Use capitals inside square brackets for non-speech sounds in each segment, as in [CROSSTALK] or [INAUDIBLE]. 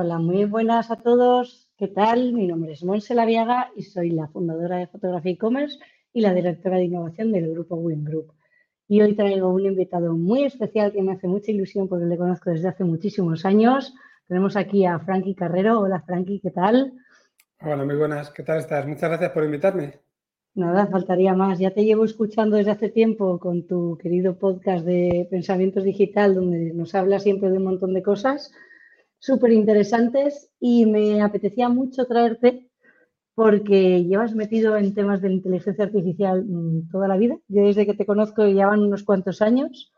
Hola, muy buenas a todos. ¿Qué tal? Mi nombre es Monse Laviaga y soy la fundadora de Fotografía e-commerce y la directora de innovación del grupo Win Group. Y hoy traigo un invitado muy especial que me hace mucha ilusión porque le conozco desde hace muchísimos años. Tenemos aquí a Frankie Carrero. Hola Frankie, ¿qué tal? Hola, muy buenas. ¿Qué tal estás? Muchas gracias por invitarme. Nada, faltaría más. Ya te llevo escuchando desde hace tiempo con tu querido podcast de Pensamientos Digital, donde nos habla siempre de un montón de cosas súper interesantes y me apetecía mucho traerte porque llevas metido en temas de inteligencia artificial mm, toda la vida. Yo desde que te conozco ya van unos cuantos años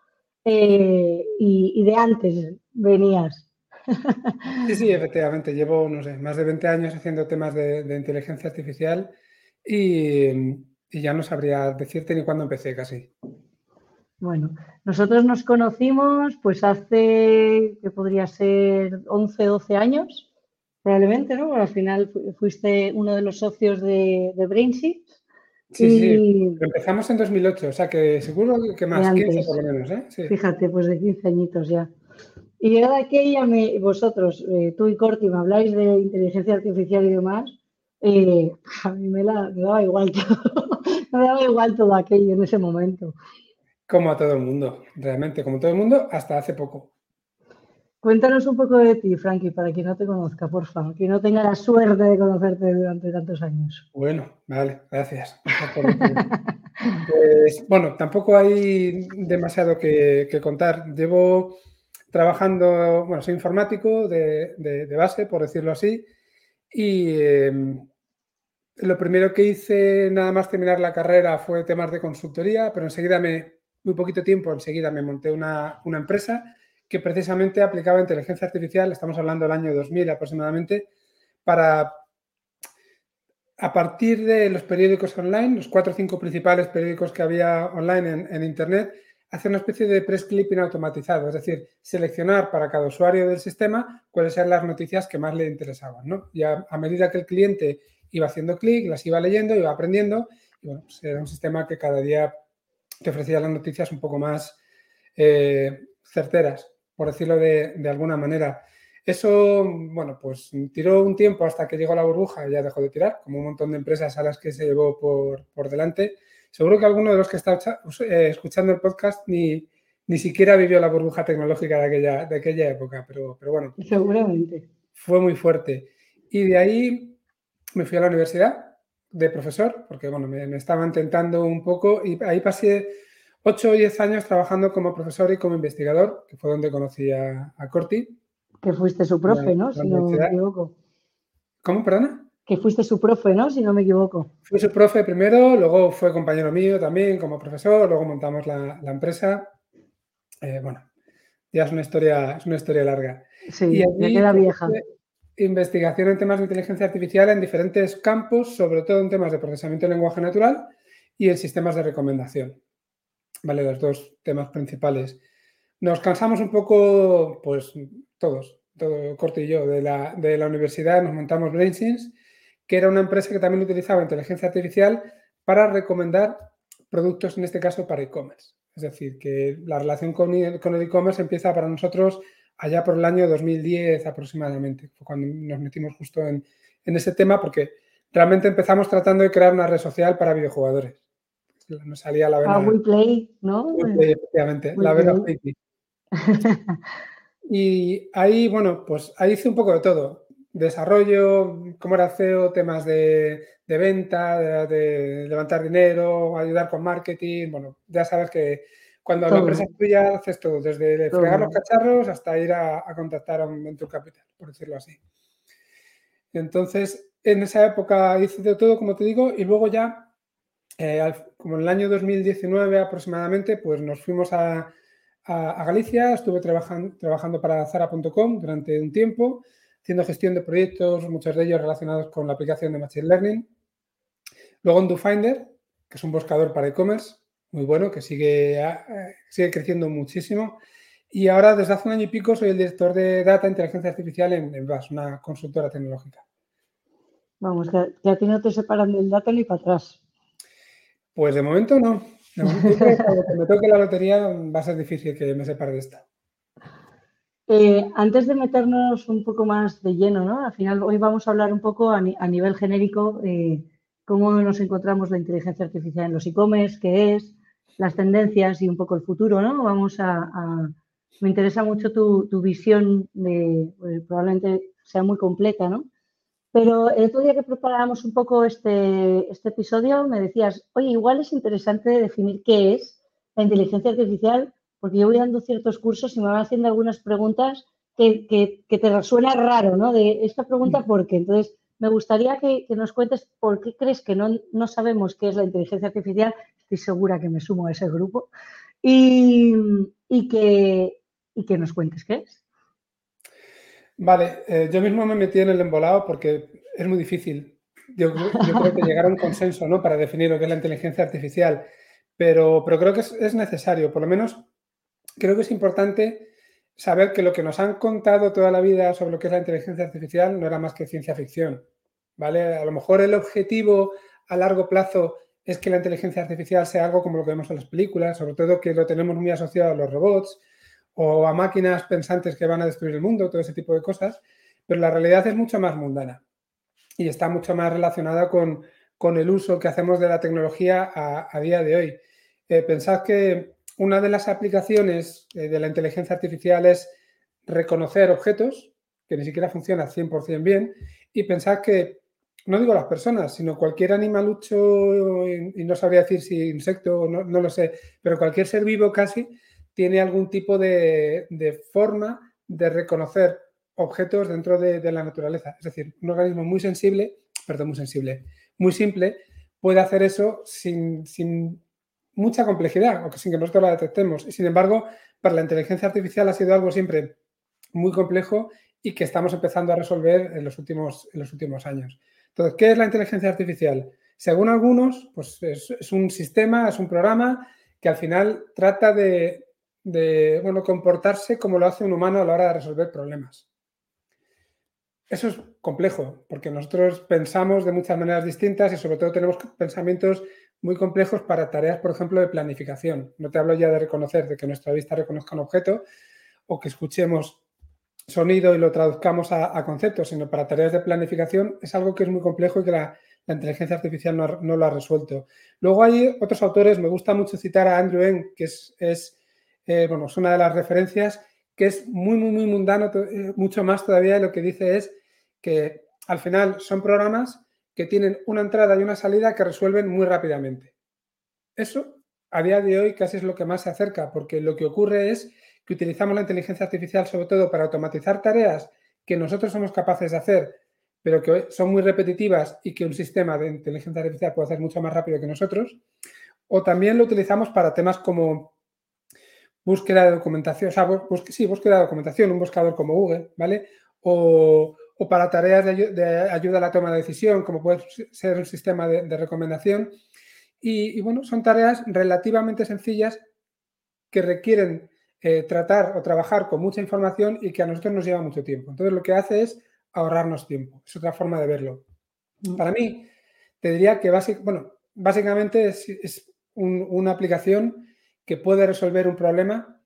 eh, y, de antes venías. [LAUGHS] Sí, sí, efectivamente. Llevo, no sé, más de 20 años haciendo temas de, inteligencia artificial y, y, ya no sabría decirte ni cuándo empecé casi. Bueno, nosotros nos conocimos pues hace, que podría ser 11, 12 años, probablemente, ¿no? al final fuiste uno de los socios de, de Sí, sí, empezamos en 2008, o sea que seguro que más, 15 por lo menos, ¿eh? Fíjate, pues de 15 añitos ya. Y yo de aquella, me, vosotros, eh, tú y Corti, me habláis de inteligencia artificial y demás, eh, [LAUGHS] a mí me, la, me daba igual [LAUGHS] todo, me daba igual todo aquello en ese momento. Como a todo el mundo, realmente, como todo el mundo, hasta hace poco. Cuéntanos un poco de ti, Frankie, para quien no te conozca, por favor, que no tenga la suerte de conocerte durante tantos años. Bueno, vale, gracias. [LAUGHS] pues, bueno, tampoco hay demasiado que, contar. Llevo trabajando, bueno, soy informático de, base, por decirlo así, y em, lo primero que hice nada más terminar la carrera fue temas de consultoría, pero enseguida me, muy poquito tiempo enseguida me monté una, empresa que precisamente aplicaba inteligencia artificial, estamos hablando del año 2000 aproximadamente, para, a partir de los periódicos online, los cuatro o cinco principales periódicos que había online en, Internet, hacer una especie de press clipping automatizado, es decir, seleccionar para cada usuario del sistema cuáles eran las noticias que más le interesaban. ¿no? Y a, medida que el cliente iba haciendo clic, las iba leyendo, iba aprendiendo, y bueno, pues era un sistema que cada día te ofrecía las noticias un poco más eh, certeras, por decirlo de, alguna manera. Eso, bueno, pues tiró un tiempo hasta que llegó la burbuja y ya dejó de tirar, como un montón de empresas a las que se llevó por, delante. Seguro que alguno de los que está eh, escuchando el podcast ni, ni siquiera vivió la burbuja tecnológica de aquella, de aquella época, pero, pero bueno. Seguramente. Fue muy fuerte. Y de ahí me fui a la universidad de profesor, porque bueno, me, estaban tentando un poco y ahí pasé 8 o 10 años trabajando como profesor y como investigador, que fue donde conocí a, Corti. Que fuiste su profe, ¿no? Si no me equivoco. ¿Cómo, perdona? Que fuiste su profe, ¿no? Si no me equivoco. Fui su profe primero, luego fue compañero mío también como profesor, luego montamos la, empresa. Eh, bueno, ya es una historia, es una historia larga. Sí, ya queda vieja investigación en temas de inteligencia artificial en diferentes campos, sobre todo en temas de procesamiento de lenguaje natural y en sistemas de recomendación. Vale, los dos temas principales. Nos cansamos un poco, pues todos, todo Corte y yo, de la, de la universidad, nos montamos BrainSense, que era una empresa que también utilizaba inteligencia artificial para recomendar productos, en este caso para e-commerce. Es decir, que la relación con el e-commerce empieza para nosotros allá por el año 2010 aproximadamente, fue cuando nos metimos justo en, ese tema, porque realmente empezamos tratando de crear una red social para videojugadores. Nos salía la vena. Ah, WePlay, ¿no? efectivamente, la vena Y ahí, bueno, pues ahí hice un poco de todo. Desarrollo, cómo era CEO, temas de, venta, de, levantar dinero, ayudar con marketing. Bueno, ya sabes que cuando la empresa es tuya, haces todo, desde fregar los cacharros hasta ir a, contactar a un venture capital, por decirlo así. Entonces, en esa época hice de todo, como te digo, y luego ya, eh, como en el año 2019 aproximadamente, pues nos fuimos a, Galicia, estuve trabajando, trabajando para Zara.com durante un tiempo, haciendo gestión de proyectos, muchos de ellos relacionados con la aplicación de Machine Learning. Luego en DoFinder, que es un buscador para e-commerce, muy bueno, que sigue, eh, sigue creciendo muchísimo. Y ahora, desde hace un año y pico, soy el director de Data e Inteligencia Artificial en, en VAS, una consultora tecnológica. Vamos, que, a ti no te separan del data ni para atrás. Pues de momento no. De momento, [LAUGHS] cuando me toque la lotería va a ser difícil que me separe de esta. Eh, antes de meternos un poco más de lleno, ¿no? Al final hoy vamos a hablar un poco a, nivel genérico eh, cómo nos encontramos la inteligencia artificial en los e-commerce, qué es, las tendencias y un poco el futuro, ¿no? Vamos a... me interesa mucho tu, visión de, pues, probablemente sea muy completa, ¿no? Pero el otro día que preparábamos un poco este, este episodio, me decías, oye, igual es interesante definir qué es la inteligencia artificial, porque yo voy dando ciertos cursos y me van haciendo algunas preguntas que, que, te resuena raro, ¿no? De esta pregunta, mm. ¿por qué? Entonces, me gustaría que, nos cuentes por qué crees que no, no, sabemos qué es la inteligencia artificial. Estoy segura que me sumo a ese grupo. Y, y, que, y que nos cuentes qué es. Vale, eh, yo mismo me metí en el embolado porque es muy difícil. Yo, creo que [LAUGHS] llegar a un consenso ¿no? para definir lo que es la inteligencia artificial, pero, pero creo que es, necesario, por lo menos creo que es importante saber que lo que nos han contado toda la vida sobre lo que es la inteligencia artificial no era más que ciencia ficción. ¿vale? A lo mejor el objetivo a largo plazo es que la inteligencia artificial sea algo como lo que vemos en las películas, sobre todo que lo tenemos muy asociado a los robots, o a máquinas pensantes que van a destruir el mundo, todo ese tipo de cosas, pero la realidad es mucho más mundana y está mucho más relacionada con, el uso que hacemos de la tecnología a, día de hoy. Eh, pensad que una de las aplicaciones eh, de la inteligencia artificial es reconocer objetos, que ni siquiera funciona 100% bien, y pensad que, no digo las personas, sino cualquier animalucho, y, no sabría decir si insecto, no, no lo sé, pero cualquier ser vivo casi, tiene algún tipo de, forma de reconocer objetos dentro de, la naturaleza. Es decir, un organismo muy sensible, perdón, muy sensible, muy simple, puede hacer eso sin, mucha complejidad o sin que nosotros la detectemos. Y sin embargo, para la inteligencia artificial ha sido algo siempre muy complejo y que estamos empezando a resolver en los últimos, en los últimos años. ¿Qué es la inteligencia artificial? Según algunos, pues es un sistema, es un programa que al final trata de de bueno, comportarse como lo hace un humano a la hora de resolver problemas. Eso es complejo, porque nosotros pensamos de muchas maneras distintas y sobre todo tenemos pensamientos muy complejos para tareas, por ejemplo, de planificación. No te hablo ya de reconocer, de que nuestra vista reconozca un objeto o que escuchemos sonido y lo traduzcamos a, conceptos, sino para tareas de planificación es algo que es muy complejo y que la, inteligencia artificial no, lo ha resuelto. Luego hay otros autores, me gusta mucho citar a Andrew Ng, que es eh, bueno, es una de las referencias que es muy, muy, muy mundano, eh, mucho más todavía lo que dice es que al final son programas que tienen una entrada y una salida que resuelven muy rápidamente. Eso a día de hoy casi es lo que más se acerca, porque lo que ocurre es utilizamos la inteligencia artificial sobre todo para automatizar tareas que nosotros somos capaces de hacer, pero que son muy repetitivas y que un sistema de inteligencia artificial puede hacer mucho más rápido que nosotros. O también lo utilizamos para temas como búsqueda de documentación, o sea, sí, búsqueda de documentación, un buscador como Google, ¿vale? O, para tareas de, ayuda a la toma de decisión, como puede ser un sistema de, recomendación. Y, bueno, son tareas relativamente sencillas que requieren eh, tratar o trabajar con mucha información y que a nosotros nos lleva mucho tiempo. Entonces, lo que hace es ahorrarnos tiempo. Es otra forma de verlo. Mm. Para mí, te diría que bueno, básicamente es, una aplicación que puede resolver un problema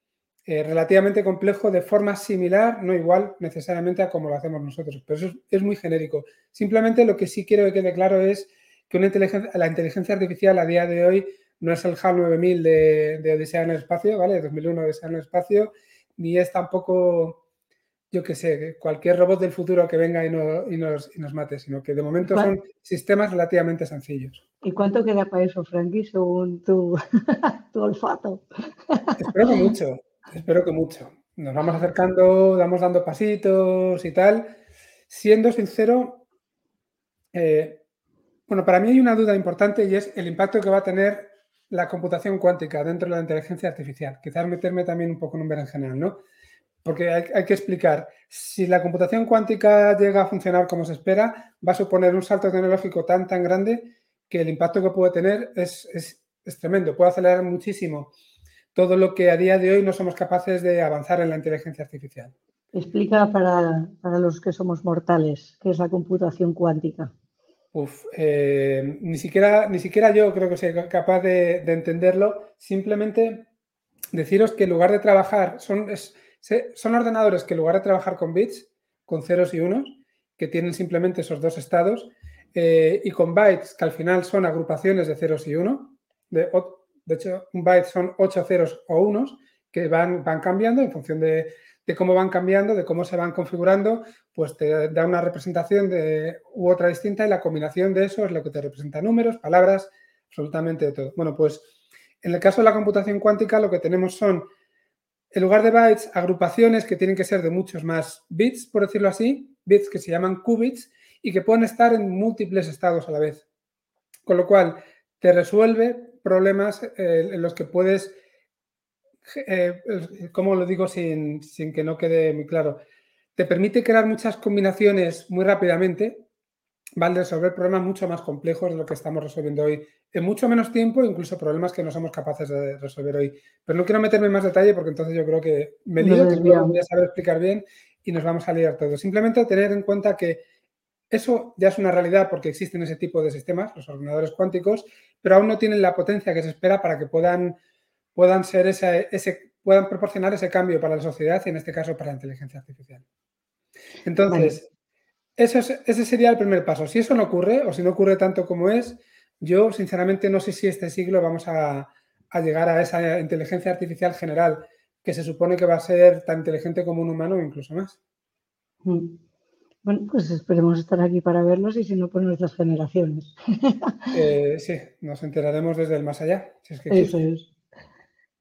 eh, relativamente complejo de forma similar, no igual necesariamente a como lo hacemos nosotros, pero eso es, muy genérico. Simplemente lo que sí quiero que quede claro es que una inteligencia, la inteligencia artificial a día de hoy no es el HAL 9000 de, de Odisea en el espacio, ¿vale? De 2001 Odisea en el espacio, ni es tampoco yo qué sé, cualquier robot del futuro que venga y, nos, mate, sino que de momento son sistemas relativamente sencillos. ¿Y cuánto queda para eso, Frankie, según [LAUGHS] tu, olfato? Espero que mucho, espero que mucho. Nos vamos acercando, vamos dando pasitos y tal. Siendo sincero, eh, bueno, para mí hay una duda importante y es el impacto que va a tener la computación cuántica dentro de la inteligencia artificial. Quizás meterme también un poco en un general, ¿no? porque hay, que explicar, si la computación cuántica llega a funcionar como se espera, va a suponer un salto tecnológico tan, tan grande que el impacto que puede tener es, tremendo, puede acelerar muchísimo todo lo que a día de hoy no somos capaces de avanzar en la inteligencia artificial. Explica para, los que somos mortales qué es la computación cuántica. Uf, eh, ni, siquiera, ni siquiera yo creo que soy capaz de, entenderlo. Simplemente deciros que en lugar de trabajar, son, son ordenadores que en lugar de trabajar con bits, con ceros y unos, que tienen simplemente esos dos estados, eh, y con bytes, que al final son agrupaciones de ceros y uno. De, hecho, un byte son ocho ceros o unos que van, van cambiando en función de, de, cómo van cambiando, de cómo se van configurando, pues te da una representación de, u otra distinta y la combinación de eso es lo que te representa números, palabras, absolutamente de todo. Bueno, pues en el caso de la computación cuántica lo que tenemos son, en lugar de bytes, agrupaciones que tienen que ser de muchos más bits, por decirlo así, bits que se llaman qubits y que pueden estar en múltiples estados a la vez. Con lo cual, te resuelve problemas eh, en los que puedes, eh, ¿cómo lo digo sin, sin que no quede muy claro? Te permite crear muchas combinaciones muy rápidamente van a resolver problemas mucho más complejos de lo que estamos resolviendo hoy en mucho menos tiempo, incluso problemas que no somos capaces de resolver hoy. Pero no quiero meterme en más detalle porque entonces yo creo que me lío, que no voy a saber explicar bien y nos vamos a liar todos. Simplemente tener en cuenta que eso ya es una realidad porque existen ese tipo de sistemas, los ordenadores cuánticos, pero aún no tienen la potencia que se espera para que puedan, puedan, ser ese, ese, puedan proporcionar ese cambio para la sociedad y en este caso para la inteligencia artificial. Entonces, ese sería el primer paso. Si eso no ocurre, o si no ocurre tanto como es, yo sinceramente no sé si este siglo vamos a, llegar a esa inteligencia artificial general que se supone que va a ser tan inteligente como un humano o incluso más. Mm. Bueno, pues esperemos estar aquí para verlos y si no, pues nuestras generaciones. [LAUGHS] Eh, sí, nos enteraremos desde el más allá. Eso es.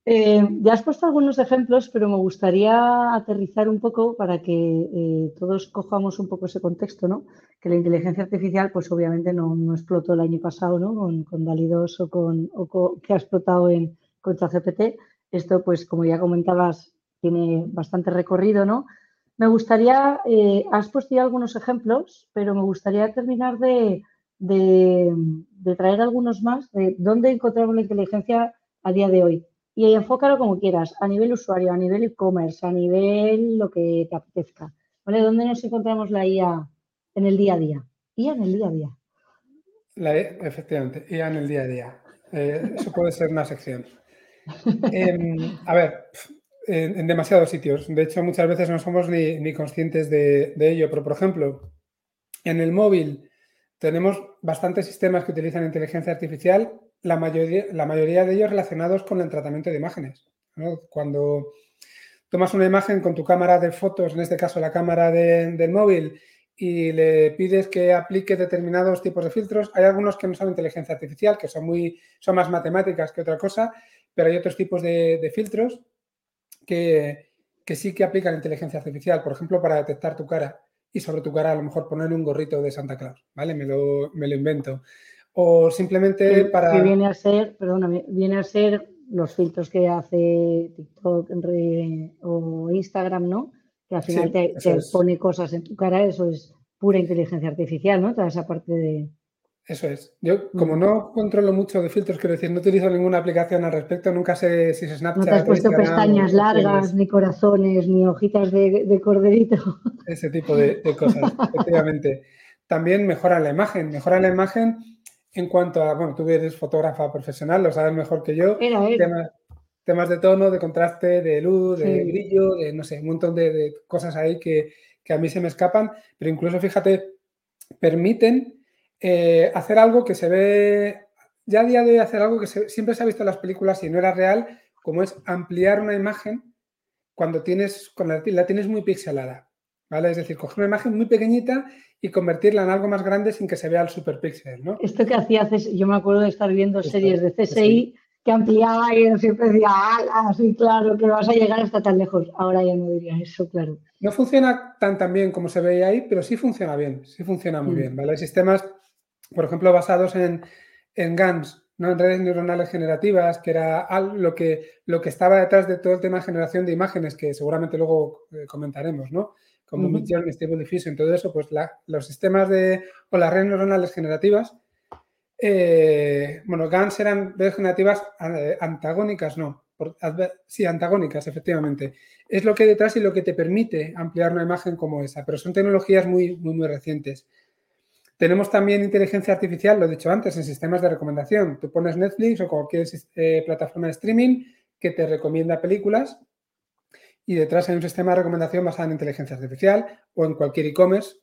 Eh, ya has puesto algunos ejemplos, pero me gustaría aterrizar un poco para que eh, todos cojamos un poco ese contexto, ¿no? Que la inteligencia artificial, pues obviamente no, explotó el año pasado, ¿no? Con, con DALI 2 o con, que ha explotado en con ChatGPT. Esto, pues como ya comentabas, tiene bastante recorrido, ¿no? Me gustaría, eh, has puesto ya algunos ejemplos, pero me gustaría terminar de, de traer algunos más de dónde encontramos la inteligencia a día de hoy y enfócalo como quieras, a nivel usuario, a nivel e-commerce, a nivel lo que te apetezca. ¿Vale? ¿Dónde nos encontramos la IA en el día a día? IA en el día a día. La, efectivamente, IA en el día a día. Eh, eso puede ser una sección. [LAUGHS] Em, a ver, en, demasiados sitios. De hecho, muchas veces no somos ni, conscientes de, de, ello. Pero, por ejemplo, en el móvil tenemos bastantes sistemas que utilizan inteligencia artificial la mayoría, la mayoría de ellos relacionados con el tratamiento de imágenes. Cuando tomas una imagen con tu cámara de fotos, en este caso la cámara del móvil, y le pides que aplique determinados tipos de filtros, hay algunos que no son inteligencia artificial, que son, muy, son más matemáticas que otra cosa, pero hay otros tipos de, filtros que, que, sí que aplican inteligencia artificial, por ejemplo, para detectar tu cara y sobre tu cara a lo mejor poner un gorrito de Santa Claus, ¿vale? Me lo, me lo invento o simplemente para... Que viene a ser, perdóname, viene a ser los filtros que hace TikTok o Instagram, ¿no? Que al final te, pone cosas en tu cara, eso es pura inteligencia artificial, ¿no? Toda esa parte de... Eso es. Yo, como mm. no controlo mucho de filtros, quiero decir, no utilizo ninguna aplicación al respecto, nunca sé si es Snapchat. No te has puesto pestañas largas, ni corazones, ni hojitas de, corderito. Ese tipo de, de cosas, [LAUGHS] efectivamente. También mejora la imagen. Mejora la imagen en cuanto a, bueno, tú eres fotógrafa profesional, lo sabes mejor que yo. Temas, de tono, de contraste, de luz, de brillo, de no sé, un montón de, cosas ahí que, a mí se me escapan, pero incluso fíjate, permiten eh, hacer algo que se ve, ya a día de hoy hacer algo que siempre se ha visto en las películas y no era real, como es ampliar una imagen cuando tienes, cuando la tienes muy pixelada. ¿Vale? Es decir, coger una imagen muy pequeñita y convertirla en algo más grande sin que se vea el superpíxel, ¿no? Esto que hacía, yo me acuerdo de estar viendo series de CSI que ampliaba y siempre decía, ah, sí, claro, que vas a llegar hasta tan lejos. Ahora ya no diría eso, claro. No funciona tan, tan bien como se veía ahí, pero sí funciona bien, sí funciona muy mm. bien, ¿vale? Hay sistemas, por ejemplo, basados en, en GANs, ¿no? en redes neuronales generativas, que era lo que, lo que estaba detrás de todo el tema de generación de imágenes, que seguramente luego eh, comentaremos, ¿no? Como uh Stable Diffusion, todo eso, pues los sistemas de, o las redes neuronales generativas, eh, bueno, GANs eran redes generativas eh, antagónicas, no, sí, antagónicas, efectivamente. Es lo que hay detrás y lo que te permite ampliar una imagen como esa, pero son tecnologías muy, muy, muy recientes. Tenemos también inteligencia artificial, lo he dicho antes, en sistemas de recomendación. Tú pones Netflix o cualquier eh, plataforma de streaming que te recomienda películas y detrás hay un sistema de recomendación basado en inteligencia artificial o en cualquier e-commerce.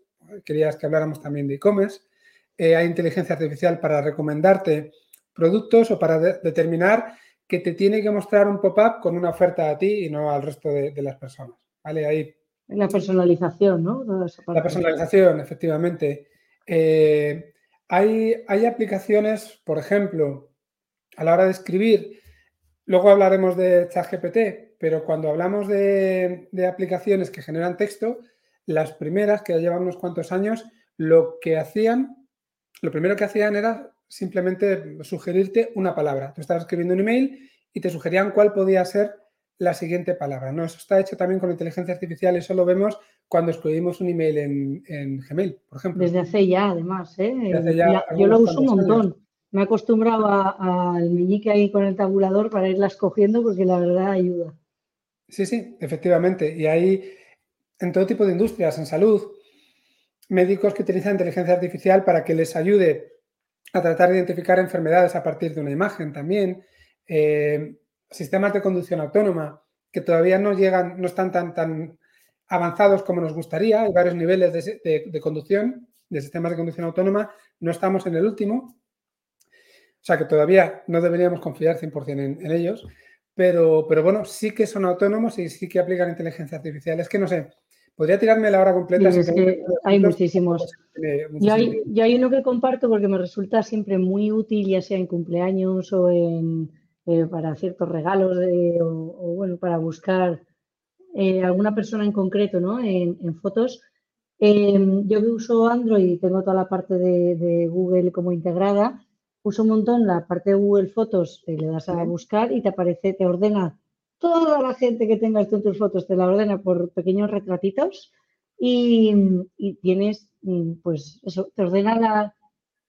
Querías que habláramos también de e-commerce. Eh, hay inteligencia artificial para recomendarte productos o para determinar que te tiene que mostrar un pop-up con una oferta a ti y no al resto de, las personas. ¿Vale? Ahí. La personalización, ¿no? La personalización, efectivamente. Eh, hay, hay aplicaciones, por ejemplo, a la hora de escribir, luego hablaremos de ChatGPT, pero cuando hablamos de, aplicaciones que generan texto, las primeras, que ya llevan unos cuantos años, lo que hacían, lo primero que hacían era simplemente sugerirte una palabra. Tú estabas escribiendo un email y te sugerían cuál podía ser la siguiente palabra. ¿no? Eso está hecho también con inteligencia artificial, eso lo vemos cuando escribimos un email en, Gmail, por ejemplo. Desde hace ya, además. ¿eh? yo lo uso un montón. Me he acostumbrado al meñique ahí con el tabulador para irla escogiendo porque la verdad ayuda. Sí, sí, efectivamente. Y hay en todo tipo de industrias, en salud, médicos que utilizan inteligencia artificial para que les ayude a tratar de identificar enfermedades a partir de una imagen también. Eh, sistemas de conducción autónoma que todavía no llegan, no están tan, tan avanzados como nos gustaría. Hay varios niveles de, conducción, de sistemas de conducción autónoma. No estamos en el último. O sea que todavía no deberíamos confiar 100% en, en ellos. Pero, pero bueno, sí que son autónomos y sí que aplican inteligencia artificial. Es que no sé, podría tirarme la hora completa. hay muchísimos. Yo hay, hay, uno que comparto porque me resulta siempre muy útil, ya sea en cumpleaños o en, eh, para ciertos regalos o, bueno, para buscar eh, alguna persona en concreto ¿no? en, fotos. Em, yo que uso Android y tengo toda la parte de, de Google como integrada, uso un montón la parte de Google Fotos, le das a buscar y te aparece, te ordena toda la gente que tengas tú en tus fotos, te la ordena por pequeños retratitos y, tienes, mm, pues eso, te ordena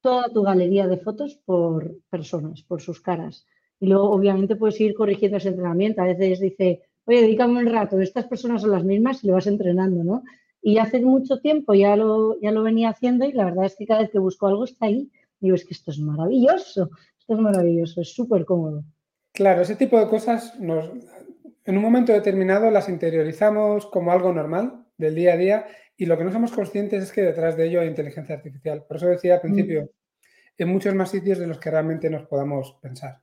toda tu galería de fotos por personas, por sus caras. Y luego, obviamente, puedes ir corrigiendo ese entrenamiento. A veces dice, oye, dedícame un rato, estas personas son las mismas y le vas entrenando, ¿no? Y hace mucho tiempo ya lo, ya lo venía haciendo y la verdad es que cada vez que busco algo está ahí digo, es que esto es maravilloso, esto es maravilloso, es súper cómodo. Claro, ese tipo de cosas nos, en un momento determinado las interiorizamos como algo normal del día a día y lo que no somos conscientes es que detrás de ello hay inteligencia artificial. Por eso decía al mm. principio, en muchos más sitios de los que realmente nos podamos pensar.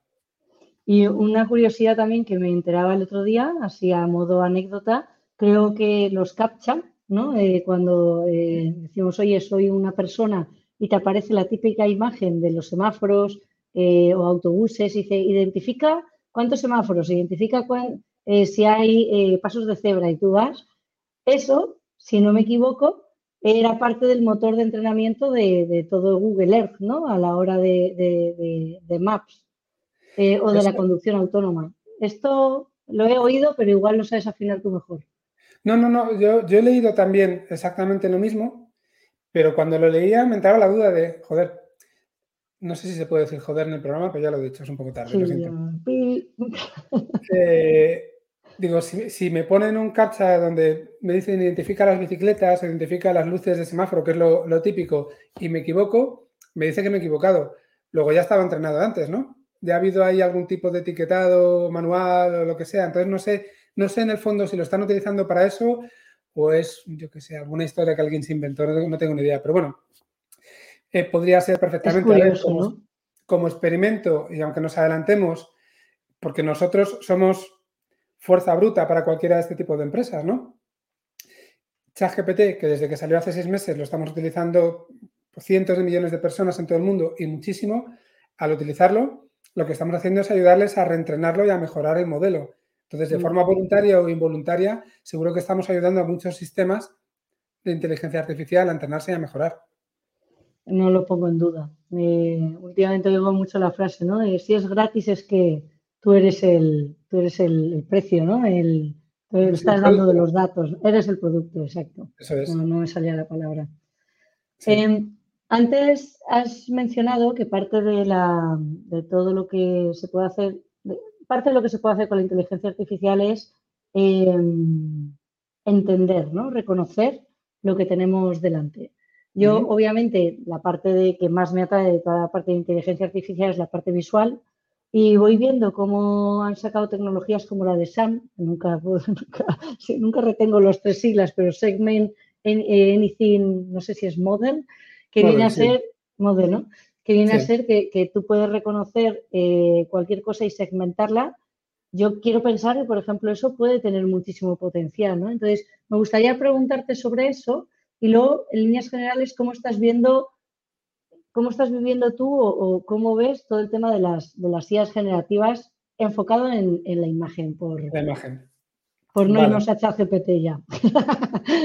Y una curiosidad también que me enteraba el otro día, así a modo anécdota, creo que los CAPTCHA, ¿no? Eh, cuando eh, decimos, oye, soy una persona y te aparece la típica imagen de los semáforos eh, o autobuses y dice, identifica cuántos semáforos, identifica eh, si hay eh, pasos de cebra y tú vas. Eso, si no me equivoco, era parte del motor de entrenamiento de, todo Google Earth, ¿no? A la hora de, Maps o de la conducción autónoma. Esto lo he oído, pero igual lo sabes afinar tú mejor. No, no, no, yo, yo he leído también exactamente lo mismo pero cuando lo leía me entraba la duda de, joder, no sé si se puede decir joder en el programa, pero ya lo he dicho, es un poco tarde, lo siento. [LAUGHS] Eh, digo, si, me ponen un captcha donde me dicen identifica las bicicletas, identifica las luces de semáforo, que es lo, típico, y me equivoco, me dice que me he equivocado. Luego ya estaba entrenado antes, ¿no? Ya ha habido ahí algún tipo de etiquetado manual o lo que sea. Entonces no sé, no sé en el fondo si lo están utilizando para eso o es, yo que sé, alguna historia que alguien se inventó, no, tengo ni idea, pero bueno, eh, podría ser perfectamente como, experimento y aunque nos adelantemos, porque nosotros somos fuerza bruta para cualquiera de este tipo de empresas, ¿no? ChatGPT, que desde que salió hace seis meses lo estamos utilizando cientos de millones de personas en todo el mundo y muchísimo, al utilizarlo, lo que estamos haciendo es ayudarles a reentrenarlo y a mejorar el modelo. Entonces, de forma voluntaria o involuntaria, seguro que estamos ayudando a muchos sistemas de inteligencia artificial a entrenarse y a mejorar. No lo pongo en duda. últimamente oigo mucho la frase, ¿no? Si es gratis es que tú eres el, tú eres el, precio, ¿no? El, estás dando de los datos. Eres el producto, exacto. Eso es. No, me salía la palabra. Em, antes has mencionado que parte de, la, de todo lo que se puede hacer parte de lo que se puede hacer con la inteligencia artificial es em, entender, ¿no? reconocer lo que tenemos delante. Yo, obviamente, la parte de que más me atrae de toda la parte de inteligencia artificial es la parte visual, y voy viendo cómo han sacado tecnologías como la de SAM, nunca, [LAUGHS] nunca, retengo los tres siglas, pero Segment Anything, no sé si es Model, que viene a ser, Model, ¿no? Que viene a ser que, tú puedes reconocer eh, cualquier cosa y segmentarla. Yo quiero pensar que, por ejemplo, eso puede tener muchísimo potencial, ¿no? Entonces, me gustaría preguntarte sobre eso y luego, en líneas generales, cómo estás viendo ¿Cómo estás viviendo tú o, cómo ves todo el tema de las, de las IAs generativas enfocado en, la imagen? Por, la imagen. Por no irnos a ChatGPT ya.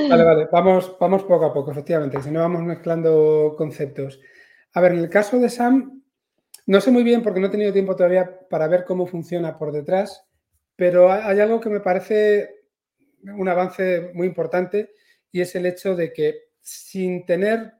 Vale, vale, vamos, vamos poco a poco, efectivamente, si no vamos mezclando conceptos. A ver, en el caso de SAM, no sé muy bien porque no he tenido tiempo todavía para ver cómo funciona por detrás, pero hay algo que me parece un avance muy importante y es el hecho de que sin tener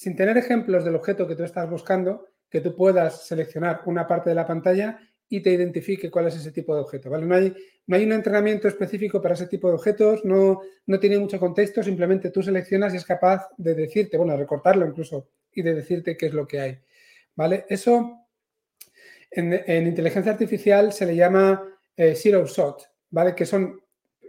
sin tener ejemplos del objeto que tú estás buscando, que tú puedas seleccionar una parte de la pantalla y te identifique cuál es ese tipo de objeto. ¿vale? No, hay, no hay un entrenamiento específico para ese tipo de objetos, no, no tiene mucho contexto, simplemente tú seleccionas y es capaz de decirte, bueno, recortarlo incluso y de decirte qué es lo que hay. ¿vale? Eso en, inteligencia artificial se le llama eh, zero shot, ¿vale? que son,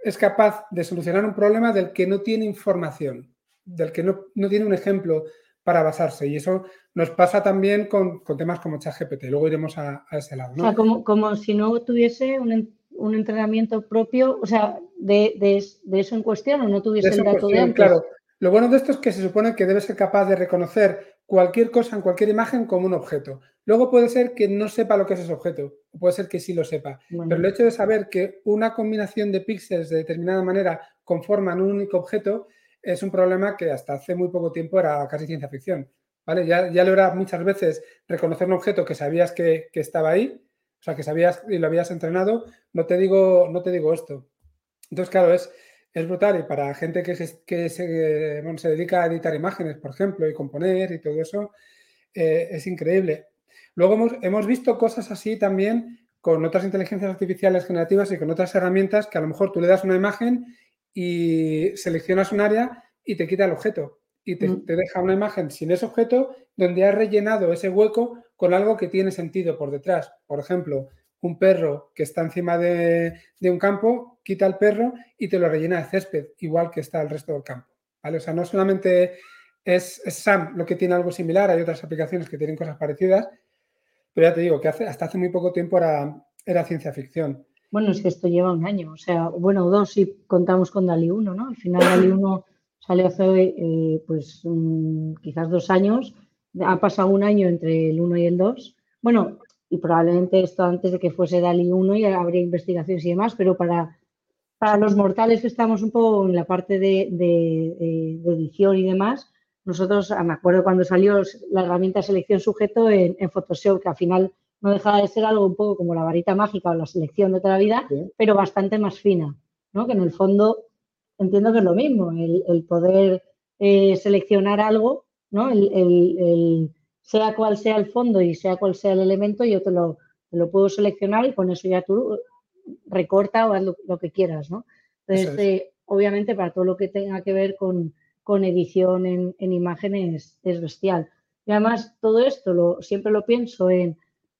es capaz de solucionar un problema del que no tiene información, del que no, no tiene un ejemplo para basarse. Y eso nos pasa también con, temas como ChatGPT. Luego iremos a, ese lado. O sea, como, como, si no tuviese un, entrenamiento propio, o sea, de, eso en cuestión o no tuviese el dato de antes. Claro. Lo bueno de esto es que se supone que debe ser capaz de reconocer cualquier cosa en cualquier imagen como un objeto. Luego puede ser que no sepa lo que es ese objeto, o puede ser que sí lo sepa. Pero el hecho de saber que una combinación de píxeles de determinada manera conforman un único objeto es un problema que hasta hace muy poco tiempo era casi ciencia ficción. ¿vale? Ya, ya era muchas veces reconocer un objeto que sabías que, estaba ahí, o sea, que sabías y lo habías entrenado, no te digo, no te digo esto. Entonces, claro, es, es brutal y para gente que, se, que se, se dedica a editar imágenes, por ejemplo, y componer y todo eso, eh, es increíble. Luego hemos, hemos visto cosas así también con otras inteligencias artificiales generativas y con otras herramientas que a lo mejor tú le das una imagen y seleccionas un área y te quita el objeto y mm. te, deja una imagen sin ese objeto donde has rellenado ese hueco con algo que tiene sentido por detrás. Por ejemplo, un perro que está encima de, un campo, quita el perro y te lo rellena de césped, igual que está el resto del campo. ¿vale? O sea, no solamente es, SAM lo que tiene algo similar, hay otras aplicaciones que tienen cosas parecidas, pero ya te digo que hasta hace muy poco tiempo era, ciencia ficción. Bueno, es que esto lleva un año, o sea, bueno, dos si contamos con DALI 1, ¿no? Al final DALI 1 salió hace, eh, pues, quizás dos años, ha pasado un año entre el 1 y el 2. Bueno, y probablemente esto antes de que fuese DALI 1 y habría investigaciones y demás, pero para, para los mortales que estamos un poco en la parte de, edición y demás, nosotros, ah, me acuerdo cuando salió la herramienta selección sujeto en, en Photoshop, que al final no deja de ser algo un poco como la varita mágica o la selección de toda la vida, pero bastante más fina, ¿no? Que en el fondo entiendo que es lo mismo, el, poder eh, seleccionar algo, ¿no? El, sea cual sea el fondo y sea cual sea el elemento, yo te lo, lo puedo seleccionar y con eso ya tú recorta o haz lo, que quieras, ¿no? Entonces, eh, obviamente para todo lo que tenga que ver con, edición en, imágenes es bestial. Y además todo esto lo, siempre lo pienso en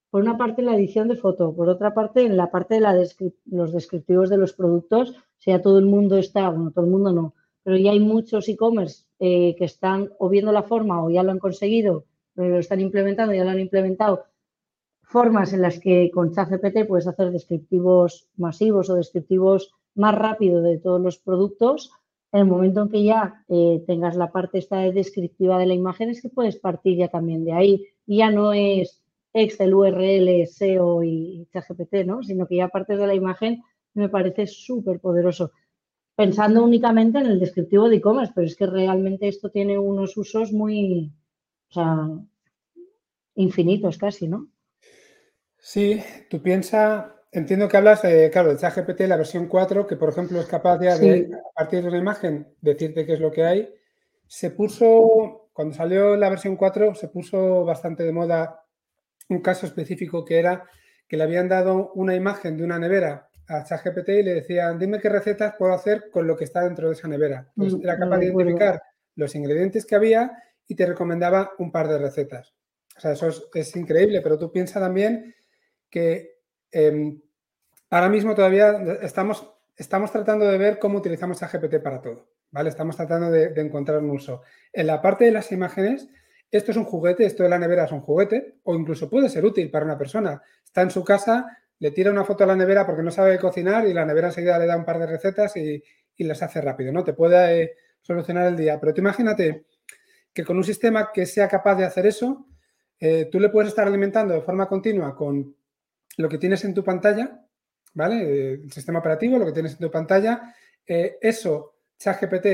por una parte en la edición de foto, por otra parte en la parte de los descriptivos de los productos, o sea, todo el mundo está, bueno, todo el mundo no, pero ya hay muchos e-commerce eh, que están o viendo la forma o ya lo han conseguido, lo están implementando, ya lo han implementado, formas en las que con ChatGPT puedes hacer descriptivos masivos o descriptivos más rápido de todos los productos. En el momento en que ya eh, tengas la parte esta descriptiva de la imagen es que puedes partir ya también de ahí. Ya no es Excel, URL, SEO y ChatGPT, ¿no? Sino que ya aparte de la imagen me parece súper poderoso. Pensando únicamente en el descriptivo de e-commerce, pero es que realmente esto tiene unos usos muy, o sea, infinitos casi, ¿no? Sí, tú piensas, entiendo que hablas de, claro, de ChatGPT, la versión 4, que por ejemplo es capaz de, a partir de una imagen, decirte qué es lo que hay. Se puso, cuando salió la versión 4, se puso bastante de moda un caso específico que era que le habían dado una imagen de una nevera a ChatGPT y le decían, dime qué recetas puedo hacer con lo que está dentro de esa nevera. Pues era capaz de identificar los ingredientes que había y te recomendaba un par de recetas. O sea, eso es, increíble, pero tú piensas también que em, ahora mismo todavía estamos, estamos tratando de ver cómo utilizamos GPT para todo, ¿vale? Estamos tratando de, encontrar un uso. En la parte de las imágenes, esto es un juguete, esto de la nevera es un juguete, o incluso puede ser útil para una persona. Está en su casa, le tira una foto a la nevera porque no sabe cocinar y la nevera enseguida le da un par de recetas y, y las hace rápido, ¿no? Te puede eh, solucionar el día. Pero tú imagínate que con un sistema que sea capaz de hacer eso, eh, tú le puedes estar alimentando de forma continua con lo que tienes en tu pantalla, ¿vale? El sistema operativo, lo que tienes en tu pantalla. Eh, eso, ChatGPT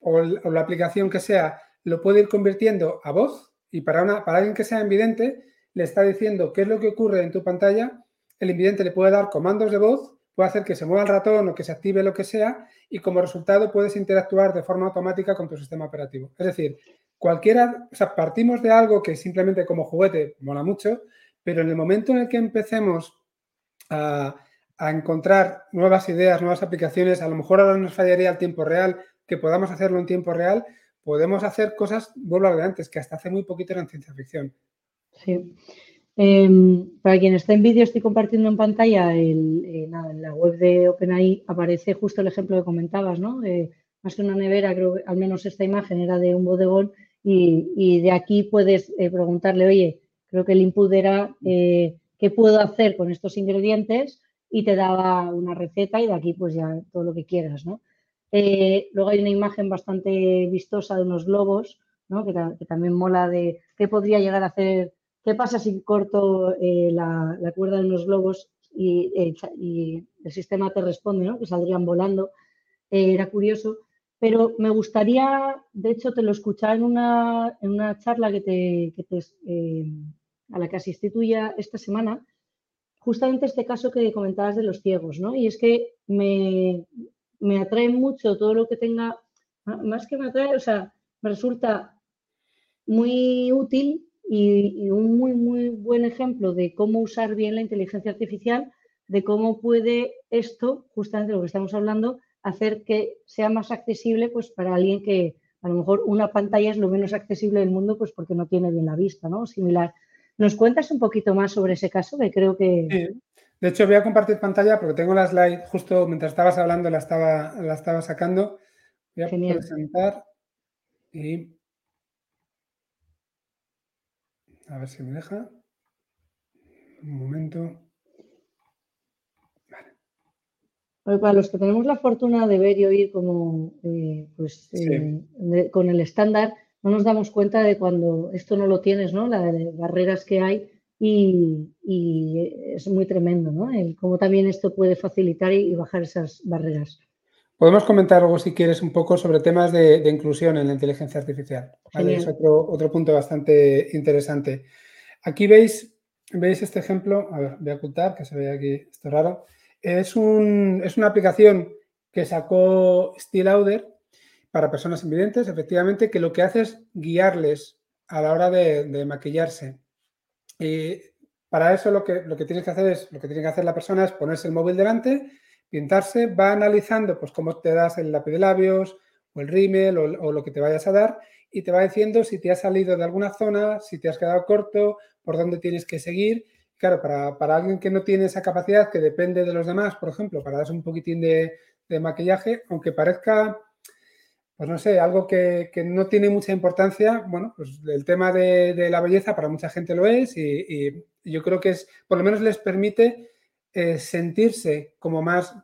o, o, la aplicación que sea, lo puede ir convirtiendo a voz y para, una, para alguien que sea invidente, le está diciendo qué es lo que ocurre en tu pantalla. El invidente le puede dar comandos de voz puede hacer que se mueva el ratón o que se active lo que sea y como resultado puedes interactuar de forma automática con tu sistema operativo. Es decir, cualquiera, o sea, partimos de algo que simplemente como juguete mola mucho, pero en el momento en el que empecemos a, encontrar nuevas ideas, nuevas aplicaciones, a lo mejor ahora nos fallaría el tiempo real, que podamos hacerlo en tiempo real, podemos hacer cosas, vuelvo a lo antes, que hasta hace muy poquito eran ciencia ficción. Sí. Eh, para quien está en vídeo, estoy compartiendo en pantalla eh, en la web de OpenAI aparece justo el ejemplo que comentabas, ¿no? Más que una nevera, creo que al menos esta imagen era de un bodegón y, y de aquí puedes eh, preguntarle, oye, creo que el input era eh, qué puedo hacer con estos ingredientes y te daba una receta y de aquí pues ya todo lo que quieras, ¿no? Eh, luego hay una imagen bastante vistosa de unos globos, ¿no? que, también mola de qué podría llegar a hacer ¿Qué pasa si corto eh, la, la, cuerda de los globos y, el sistema te responde, ¿no? que saldrían volando? Era curioso. Pero me gustaría, de hecho, te lo escuchaba en una, en una charla que te, que te a la que asistí tuya esta semana, justamente este caso que comentabas de los ciegos, ¿no? Y es que me, me atrae mucho todo lo que tenga, más que me atrae, o sea, me resulta muy útil y, un muy, muy buen ejemplo de cómo usar bien la inteligencia artificial, de cómo puede esto, justamente lo que estamos hablando, hacer que sea más accesible pues, para alguien que a lo mejor una pantalla es lo menos accesible del mundo pues porque no tiene bien la vista, ¿no? Similar. ¿Nos cuentas un poquito más sobre ese caso? Que creo que... Sí. De hecho, voy a compartir pantalla porque tengo la slide justo mientras estabas hablando, la estaba, la estaba sacando. Voy a Genial. presentar y A ver si me deja. Un momento. Vale. Para los que tenemos la fortuna de ver y oír como eh, pues, eh, con el estándar, no nos damos cuenta de cuando esto no lo tienes, ¿no? Las barreras que hay y, y, es muy tremendo, ¿no? El cómo también esto puede facilitar y, y bajar esas barreras. Podemos comentar algo, si quieres, un poco sobre temas de, de inclusión en la inteligencia artificial. ¿vale? Es otro, otro punto bastante interesante. Aquí veis, veis este ejemplo, a ver, voy a ocultar, que se ve aquí, esto raro. Es, un, es una aplicación que sacó Lauder para personas invidentes, efectivamente, que lo que hace es guiarles a la hora de, maquillarse. Y para eso lo que, lo que tienes que hacer es, lo que tiene que hacer la persona es ponerse el móvil delante pintarse, va analizando pues cómo te das el lápiz de labios o el rímel o, lo que te vayas a dar y te va diciendo si te has salido de alguna zona, si te has quedado corto, por dónde tienes que seguir. Claro, para, para alguien que no tiene esa capacidad, que depende de los demás, por ejemplo, para darse un poquitín de maquillaje, aunque parezca, pues no sé, algo que, que, no tiene mucha importancia, bueno, pues el tema de, de la belleza para mucha gente lo es y, yo creo que es, por lo menos les permite eh, sentirse como más,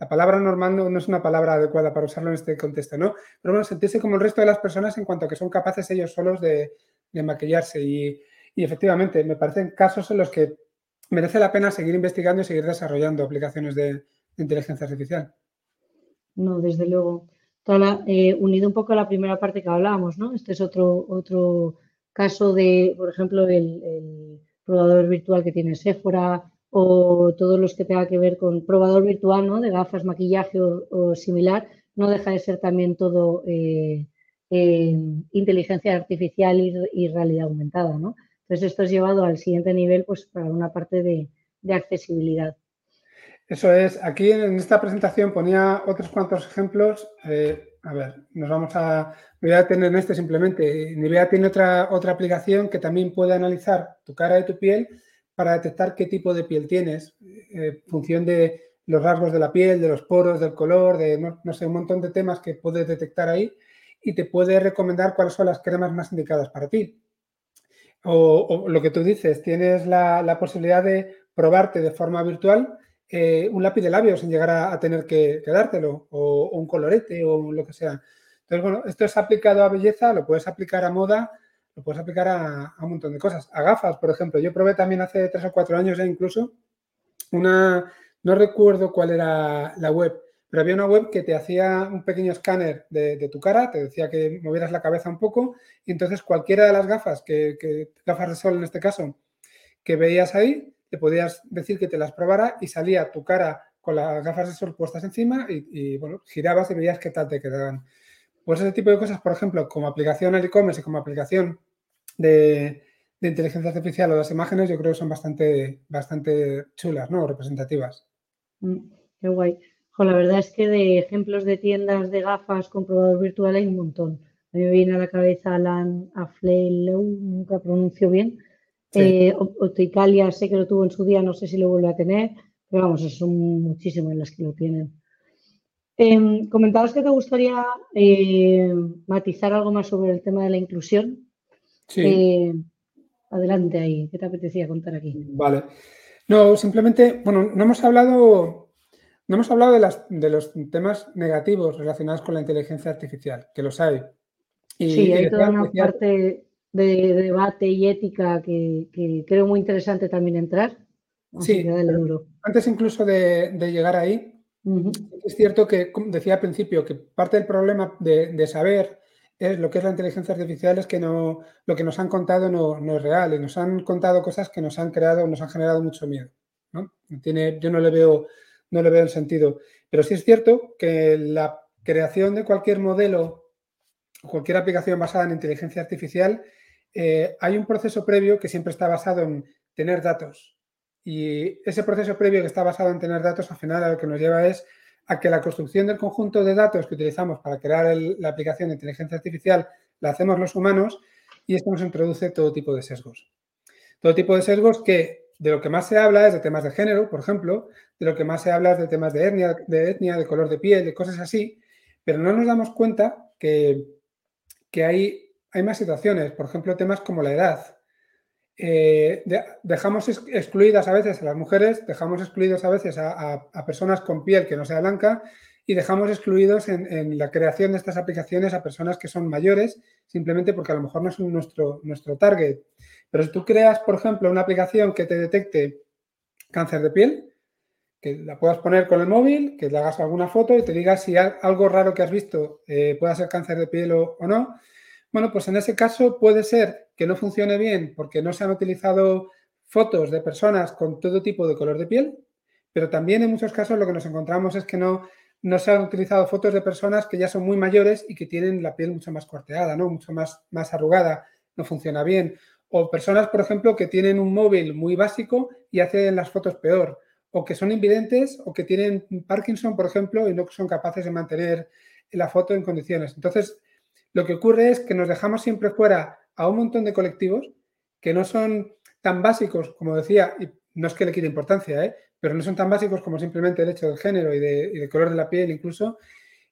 la palabra normal no, es una palabra adecuada para usarlo en este contexto, ¿no? Pero bueno, sentirse como el resto de las personas en cuanto a que son capaces ellos solos de, de maquillarse. Y, y, efectivamente, me parecen casos en los que merece la pena seguir investigando y seguir desarrollando aplicaciones de inteligencia artificial. No, desde luego. Toda, eh, unido un poco a la primera parte que hablábamos, ¿no? Este es otro, otro caso de, por ejemplo, el, el probador virtual que tiene Sephora, o todos los que tenga que ver con probador virtual, ¿no? De gafas, maquillaje o, o similar, no deja de ser también todo eh, eh, inteligencia artificial y, y, realidad aumentada, ¿no? Entonces esto es llevado al siguiente nivel, pues para una parte de, de accesibilidad. Eso es. Aquí en esta presentación ponía otros cuantos ejemplos. Eh, a ver, nos vamos a... voy a tener en este simplemente. Nivea tiene otra, otra aplicación que también puede analizar tu cara y tu piel para detectar qué tipo de piel tienes, en función de los rasgos de la piel, de los poros, del color, de no, sé, un montón de temas que puedes detectar ahí y te puede recomendar cuáles son las cremas más indicadas para ti. O, lo que tú dices, tienes la, posibilidad de probarte de forma virtual eh, un lápiz de labios sin llegar a, tener que, dártelo, o, un colorete o lo que sea. Entonces, bueno, esto es aplicado a belleza, lo puedes aplicar a moda, lo puedes aplicar a, un montón de cosas. A gafas, por ejemplo. Yo probé también hace tres o cuatro años ya incluso una, no recuerdo cuál era la web, pero había una web que te hacía un pequeño escáner de, tu cara, te decía que movieras la cabeza un poco y entonces cualquiera de las gafas, que, gafas de sol en este caso, que veías ahí, te podías decir que te las probara y salía tu cara con las gafas de sol puestas encima y, bueno, girabas y veías qué tal te quedaban. Pues ese tipo de cosas, por ejemplo, como aplicación al e-commerce y como aplicación de, inteligencia artificial o las imágenes, yo creo que son bastante, bastante chulas, ¿no? Representativas. Mm, qué guay. la verdad es que de ejemplos de tiendas de gafas con probador virtual hay un montón. A mí me viene a la cabeza Alan Aflelou, nunca pronuncio bien. Sí. Eh, sé que lo tuvo en su día, no sé si lo vuelve a tener, pero vamos, son muchísimas las que lo tienen. Em, comentabas que te gustaría eh, matizar algo más sobre el tema de la inclusión. Sí. Eh, adelante ahí, ¿qué te apetecía contar aquí? Vale. No, simplemente, bueno, no hemos hablado, no hemos hablado de, las, de los temas negativos relacionados con la inteligencia artificial, que los hay. sí, hay toda una parte de, debate y ética que, creo muy interesante también entrar. sí, antes incluso de, llegar ahí, es cierto que, decía al principio, que parte del problema de, saber es lo que es la inteligencia artificial es que no, lo que nos han contado no, es real y nos han contado cosas que nos han creado, nos han generado mucho miedo. ¿no? Tiene, yo no le, veo, no le veo el sentido. Pero sí es cierto que la creación de cualquier modelo o cualquier aplicación basada en inteligencia artificial, eh, hay un proceso previo que siempre está basado en tener datos. Y ese proceso previo que está basado en tener datos, al final a lo que nos lleva es a que la construcción del conjunto de datos que utilizamos para crear la aplicación de inteligencia artificial la hacemos los humanos y esto nos introduce todo tipo de sesgos. Todo tipo de sesgos que de lo que más se habla es de temas de género, por ejemplo, de lo que más se habla es de temas de etnia, de, etnia, de color de piel, de cosas así, pero no nos damos cuenta que, que hay, hay más situaciones, por ejemplo, temas como la edad, eh, dejamos excluidas a veces a las mujeres, dejamos excluidos a veces a, personas con piel que no sea blanca y dejamos excluidos en, la creación de estas aplicaciones a personas que son mayores simplemente porque a lo mejor no son nuestro, nuestro target. Pero si tú creas, por ejemplo, una aplicación que te detecte cáncer de piel, que la puedas poner con el móvil, que le hagas alguna foto y te diga si algo raro que has visto eh, puede ser cáncer de piel o no, bueno, pues en ese caso puede ser que no funcione bien porque no se han utilizado fotos de personas con todo tipo de color de piel, pero también en muchos casos lo que nos encontramos es que no, no se han utilizado fotos de personas que ya son muy mayores y que tienen la piel mucho más corteada, ¿no? mucho más, más arrugada, no funciona bien. O personas, por ejemplo, que tienen un móvil muy básico y hacen las fotos peor. O que son invidentes o que tienen Parkinson, por ejemplo, y no son capaces de mantener la foto en condiciones. Entonces, lo que ocurre es que nos dejamos siempre fuera a un montón de colectivos que no son tan básicos, como decía, y no es que le quite importancia, ¿eh? pero no son tan básicos como simplemente el hecho del género y, de, color de la piel incluso,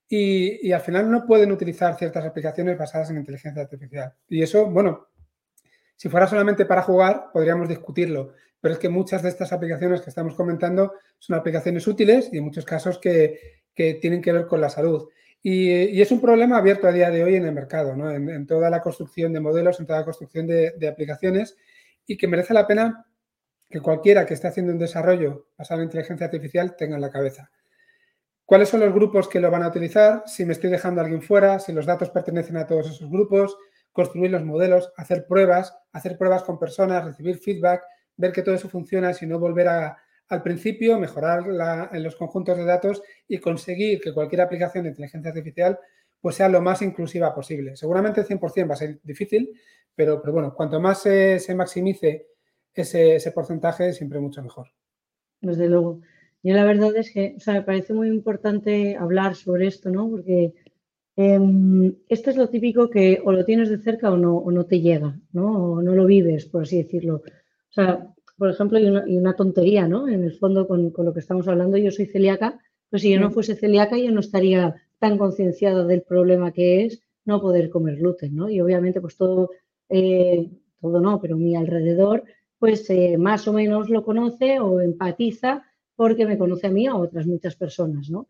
y, al final no pueden utilizar ciertas aplicaciones basadas en inteligencia artificial. Y eso, bueno, si fuera solamente para jugar, podríamos discutirlo, pero es que muchas de estas aplicaciones que estamos comentando son aplicaciones útiles y en muchos casos que tienen que ver con la salud. Y, es un problema abierto a día de hoy en el mercado, ¿no? en, toda la construcción de modelos, en toda la construcción de, aplicaciones y que merece la pena que cualquiera que esté haciendo un desarrollo basado en inteligencia artificial tenga en la cabeza. ¿Cuáles son los grupos que lo van a utilizar? Si me estoy dejando alguien fuera, si los datos pertenecen a todos esos grupos, construir los modelos, hacer pruebas, hacer pruebas con personas, recibir feedback, ver que todo eso funciona, si no volver a, al principio, mejorar en los conjuntos de datos y conseguir que cualquier aplicación de inteligencia artificial pues sea lo más inclusiva posible. Seguramente el 100% va a ser difícil, pero, pero bueno, cuanto más se, maximice ese, porcentaje, siempre mucho mejor. Desde luego. Yo la verdad es que, me parece muy importante hablar sobre esto, ¿no? Porque em, esto es lo típico que o lo tienes de cerca o no, o no te llega, ¿no? O no lo vives, por así decirlo. O sea, por ejemplo, y una, tontería, ¿no? En el fondo, con, lo que estamos hablando, yo soy celíaca, pero si yo no fuese celíaca, yo no estaría tan concienciado del problema que es no poder comer gluten, ¿no? Y obviamente, pues todo, eh, todo no, pero mi alrededor, pues eh, más o menos lo conoce o empatiza porque me conoce a mí o a otras muchas personas, ¿no?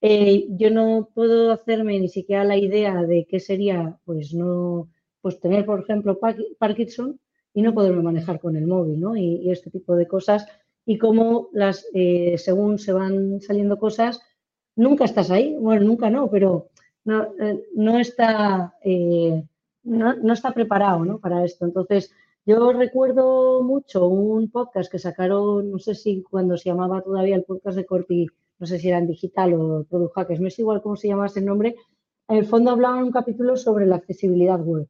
Eh, yo no puedo hacerme ni siquiera la idea de qué sería, pues no, pues tener, por ejemplo, Parkinson y no poderme manejar con el móvil, ¿no? Y, este tipo de cosas y cómo las, eh, según se van saliendo cosas, nunca estás ahí, bueno, nunca no, pero no, eh, no está, no, no, está preparado, ¿no? Para esto. Entonces, yo recuerdo mucho un podcast que sacaron, no sé si cuando se llamaba todavía el podcast de Corti no sé si era en digital o Product Hackers, no es igual cómo se llama ese nombre, en el fondo hablaban un capítulo sobre la accesibilidad web.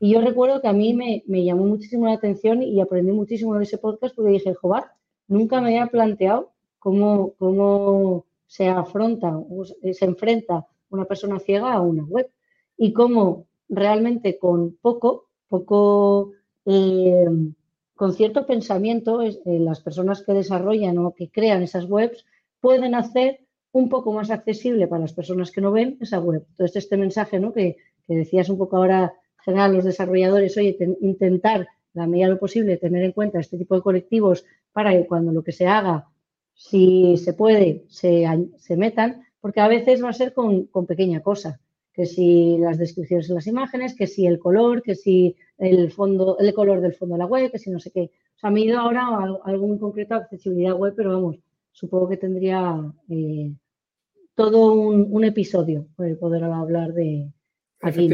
Y yo recuerdo que a mí me, llamó muchísimo la atención y aprendí muchísimo de ese podcast porque dije, joder, nunca me había planteado cómo, cómo se afronta, se enfrenta una persona ciega a una web y cómo realmente con poco, poco, eh, con cierto pensamiento, eh, las personas que desarrollan o que crean esas webs pueden hacer un poco más accesible para las personas que no ven esa web. Entonces, este mensaje ¿no? que, decías un poco ahora, general, los desarrolladores, oye, intentar, la medida de lo posible, tener en cuenta este tipo de colectivos para que cuando lo que se haga, si se puede, se, se metan, porque a veces va a ser con, con, pequeña cosa, que si las descripciones en las imágenes, que si el color, que si el fondo, el color del fondo de la web, que si no sé qué. O sea, me he ido ahora a algo muy concreto accesibilidad web, pero vamos, supongo que tendría eh, todo un, episodio para poder hablar de... Aquí,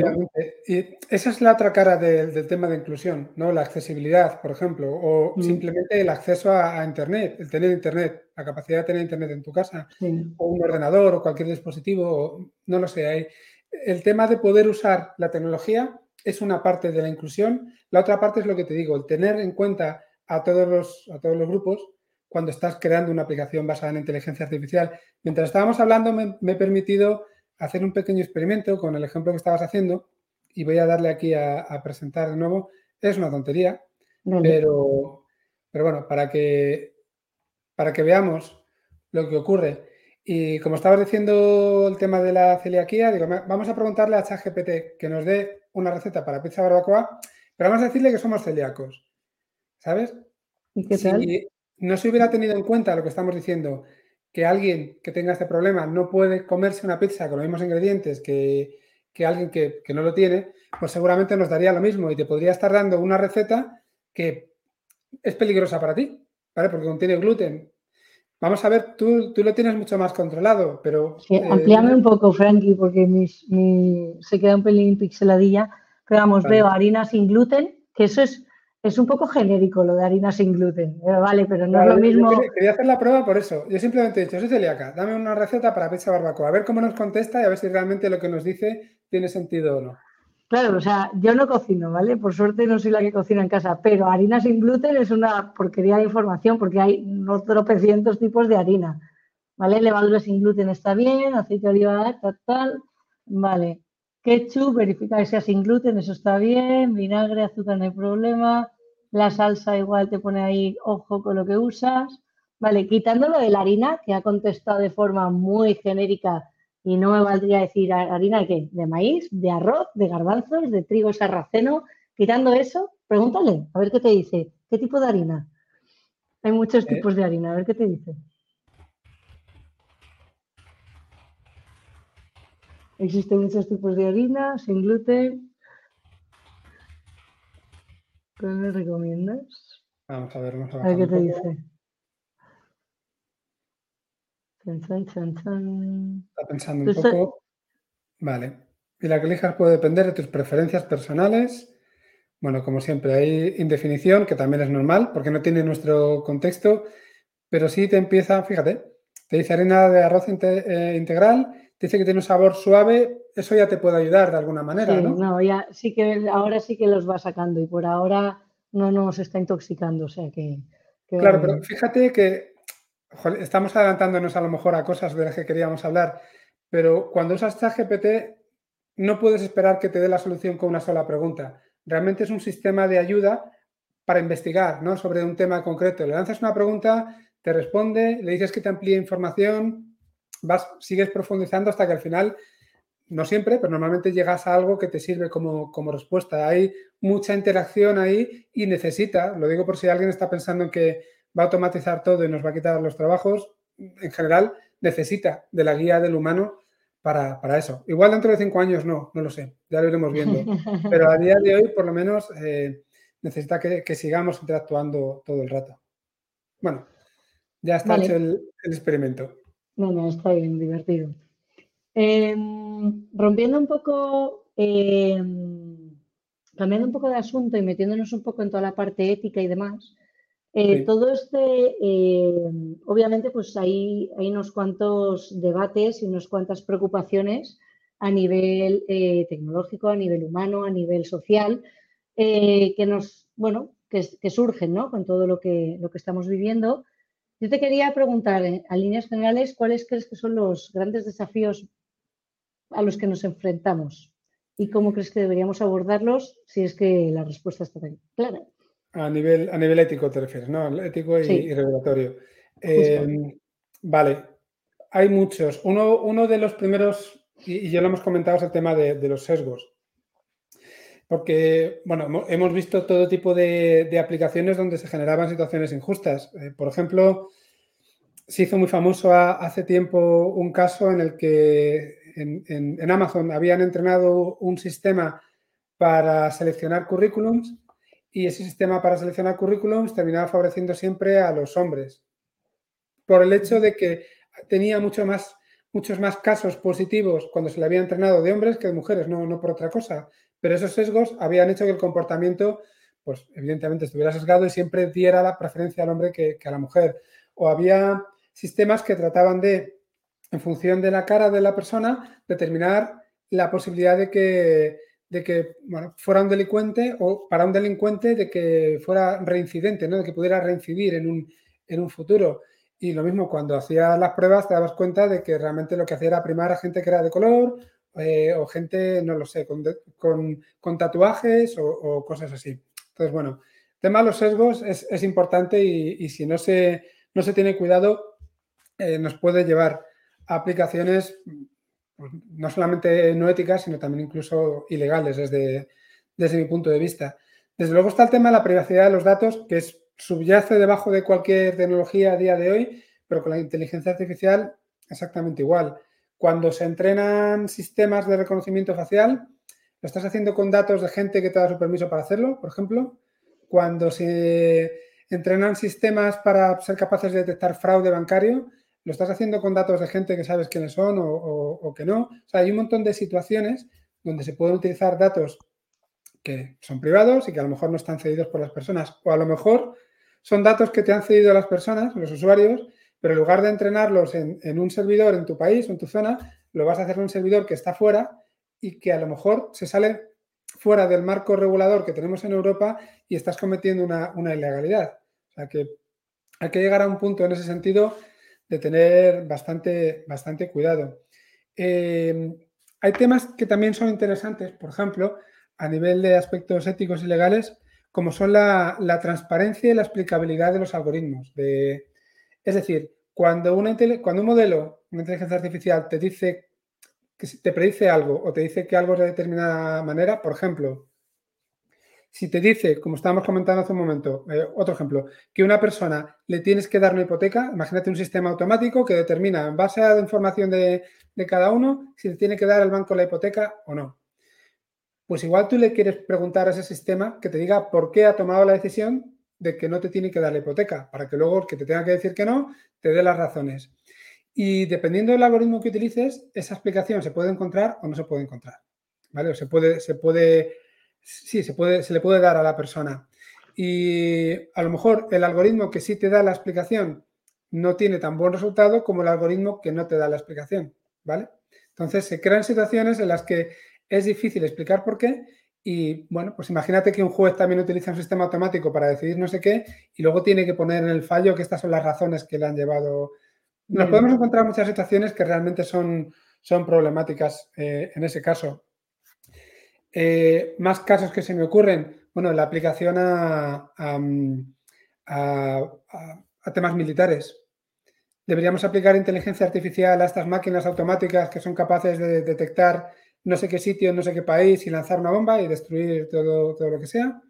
Y esa es la otra cara del tema de inclusión, ¿no? La accesibilidad, por ejemplo, o mm. simplemente el acceso a, Internet, el tener Internet, la capacidad de tener Internet en tu casa, o un ordenador, o cualquier dispositivo, no lo sé. Hay, el tema de poder usar la tecnología es una parte de la inclusión. La otra parte es lo que te digo, el tener en cuenta a todos los, a todos los grupos cuando estás creando una aplicación basada en inteligencia artificial. Mientras estábamos hablando, me, he permitido hacer un pequeño experimento con el ejemplo que estabas haciendo y voy a darle aquí a, presentar de nuevo. Es una tontería, pero, pero bueno, para que, para que veamos lo que ocurre. Y como estabas diciendo el tema de la celiaquía, digo, vamos a preguntarle a ChatGPT que nos dé una receta para pizza barbacoa, pero vamos a decirle que somos celíacos. ¿Sabes? ¿Y qué tal? no se hubiera tenido en cuenta lo que estamos diciendo, que alguien que tenga este problema no puede comerse una pizza con los mismos ingredientes que, alguien que, no lo tiene, pues seguramente nos daría lo mismo y te podría estar dando una receta que es peligrosa para ti, ¿vale? Porque contiene gluten. Vamos a ver, tú, tú lo tienes mucho más controlado, pero... Sí, eh, amplíame un poco, Frankie, porque se queda un pelín pixeladilla. Pero vamos, veo harina sin gluten, que eso es es un poco genérico lo de harina sin gluten, eh, vale, pero no es lo mismo. Quería hacer la prueba por eso. Yo simplemente he dicho, soy celíaca, dame una receta para pizza barbacoa, a ver cómo nos contesta y a ver si realmente lo que nos dice tiene sentido o no. Claro, o sea, yo no cocino, ¿vale? Por suerte no soy la que cocina en casa, pero harina sin gluten es una porquería de información porque hay unos tropecientos tipos de harina, ¿vale? Levadura sin gluten está bien, aceite de oliva, tal, tal, vale. Ketchup, verifica que sea sin gluten, eso está bien, vinagre, azúcar, no hay problema, la salsa igual te pone ahí ojo con lo que usas. Vale, quitándolo de la harina, que ha contestado de forma muy genérica y no me valdría decir harina de qué, de maíz, de arroz, de garbanzos, de trigo sarraceno. Quitando eso, pregúntale, a ver qué te dice. ¿Qué tipo de harina? Hay muchos eh. tipos de harina, a ver qué te dice. Existen muchos tipos de harina, sin gluten, ¿Qué me recomiendas? Vamos a ver, vamos a ver. qué te dice. Está pensando un poco. Vale. Y la que elijas puede depender de tus preferencias personales. Bueno, como siempre, hay indefinición, que también es normal, porque no tiene nuestro contexto, pero sí te empieza, fíjate, te dice harina de arroz eh, integral, te dice que tiene un sabor suave, eso ya te puede ayudar de alguna manera, ¿no? No, ya sí que ahora sí que los va sacando y por ahora no nos está intoxicando, o sea que... claro, pero fíjate que estamos adelantándonos a lo mejor a cosas de las que queríamos hablar, pero cuando usas ChatGPT no puedes esperar que te dé la solución con una sola pregunta. Realmente es un sistema de ayuda para investigar ¿no? sobre un tema concreto. Le lanzas una pregunta, te responde, le dices que te amplíe información, vas, sigues profundizando hasta que al final, no siempre, pero normalmente llegas a algo que te sirve como, como respuesta. Hay mucha interacción ahí y necesita, lo digo por si alguien está pensando en que va a automatizar todo y nos va a quitar los trabajos, en general necesita de la guía del humano para, eso. Igual dentro de cinco años no, no lo sé, ya lo iremos viendo. [LAUGHS] Pero a día de hoy, por lo menos, eh, necesita que, sigamos interactuando todo el rato. Bueno, ya está hecho el, experimento. No, no, está bien, divertido. Em, rompiendo un poco, em, cambiando un poco de asunto y metiéndonos un poco en toda la parte ética y demás, eh, todo este, em, obviamente, pues hay, hay unos cuantos debates y unas cuantas preocupaciones a nivel eh, tecnológico, a nivel humano, a nivel social, eh, que nos, bueno, que, surgen ¿no? con todo lo que, lo que estamos viviendo. Yo te quería preguntar, a líneas generales, ¿cuáles crees que son los grandes desafíos a los que nos enfrentamos? ¿Y cómo crees que deberíamos abordarlos si es que la respuesta está tan clara? A nivel, a nivel ético te refieres, ¿no? Ético y, regulatorio. Em, vale, hay muchos. Uno, uno de los primeros, y, ya lo hemos comentado, es el tema de los sesgos porque, bueno, hemos visto todo tipo de, aplicaciones donde se generaban situaciones injustas. Eh, por ejemplo, se hizo muy famoso hace tiempo un caso en el que en, Amazon habían entrenado un sistema para seleccionar currículums y ese sistema para seleccionar currículums terminaba favoreciendo siempre a los hombres por el hecho de que tenía más, muchos más casos positivos cuando se le había entrenado de hombres que de mujeres, no, no por otra cosa pero esos sesgos habían hecho que el comportamiento, pues evidentemente estuviera sesgado y siempre diera la preferencia al hombre que, a la mujer. O había sistemas que trataban de, en función de la cara de la persona, determinar la posibilidad de que, de que fuera un delincuente o para un delincuente de que fuera reincidente, ¿no? de que pudiera reincidir en un, en un futuro. Y lo mismo, cuando hacías las pruebas te dabas cuenta de que realmente lo que hacía era primar a gente que era de color eh, o gente, no lo sé, con, tatuajes o, cosas así. Entonces, bueno, el tema de los sesgos es, importante y, si no se, no se tiene cuidado, eh, nos puede llevar aplicaciones pues, no solamente no éticas, sino también incluso ilegales desde, desde mi punto de vista. Desde luego está el tema de la privacidad de los datos, que subyace debajo de cualquier tecnología a día de hoy, pero con la inteligencia artificial exactamente igual. Cuando se entrenan sistemas de reconocimiento facial, lo estás haciendo con datos de gente que te da su permiso para hacerlo, por ejemplo. Cuando se entrenan sistemas para ser capaces de detectar fraude bancario, lo estás haciendo con datos de gente que sabes quiénes son o, que no. O sea, hay un montón de situaciones donde se pueden utilizar datos que son privados y que a lo mejor no están cedidos por las personas. O a lo mejor son datos que te han cedido las personas, los usuarios, pero en lugar de entrenarlos en, un servidor en tu país o en tu zona, lo vas a hacer en un servidor que está fuera y que a lo mejor se sale fuera del marco regulador que tenemos en Europa y estás cometiendo una, ilegalidad. O sea que hay que llegar a un punto en ese sentido de tener bastante, bastante cuidado. Eh, hay temas que también son interesantes, por ejemplo, a nivel de aspectos éticos y legales, como son la, la transparencia y la explicabilidad de los algoritmos. De, es decir, cuando, cuando un modelo, una inteligencia artificial, te dice que te predice algo o te dice que algo es de determinada manera, por ejemplo, si te dice, como estábamos comentando hace un momento, eh, otro ejemplo, que una persona le tienes que dar una hipoteca, imagínate un sistema automático que determina en base a la información de, de cada uno si le tiene que dar al banco la hipoteca o no. Pues igual tú le quieres preguntar a ese sistema que te diga por qué ha tomado la decisión de que no te tiene que dar la hipoteca, para que luego el que te tenga que decir que no, te dé las razones. Y dependiendo del algoritmo que utilices, esa explicación se puede encontrar o no se puede encontrar. ¿Vale? O se puede, se puede, sí, se puede, se le puede dar a la persona. Y a lo mejor el algoritmo que sí te da la explicación no tiene tan buen resultado como el algoritmo que no te da la explicación. ¿Vale? Entonces se crean situaciones en las que es difícil explicar por qué y bueno, pues imagínate que un juez también utiliza un sistema automático para decidir no sé qué y luego tiene que poner en el fallo que estas son las razones que le han llevado. Nos podemos encontrar muchas situaciones que realmente son, son problemáticas eh, en ese caso. Eh, más casos que se me ocurren, bueno, la aplicación a, temas militares. Deberíamos aplicar inteligencia artificial a estas máquinas automáticas que son capaces de detectar no sé qué sitio, no sé qué país y lanzar una bomba y destruir todo, todo lo que sea.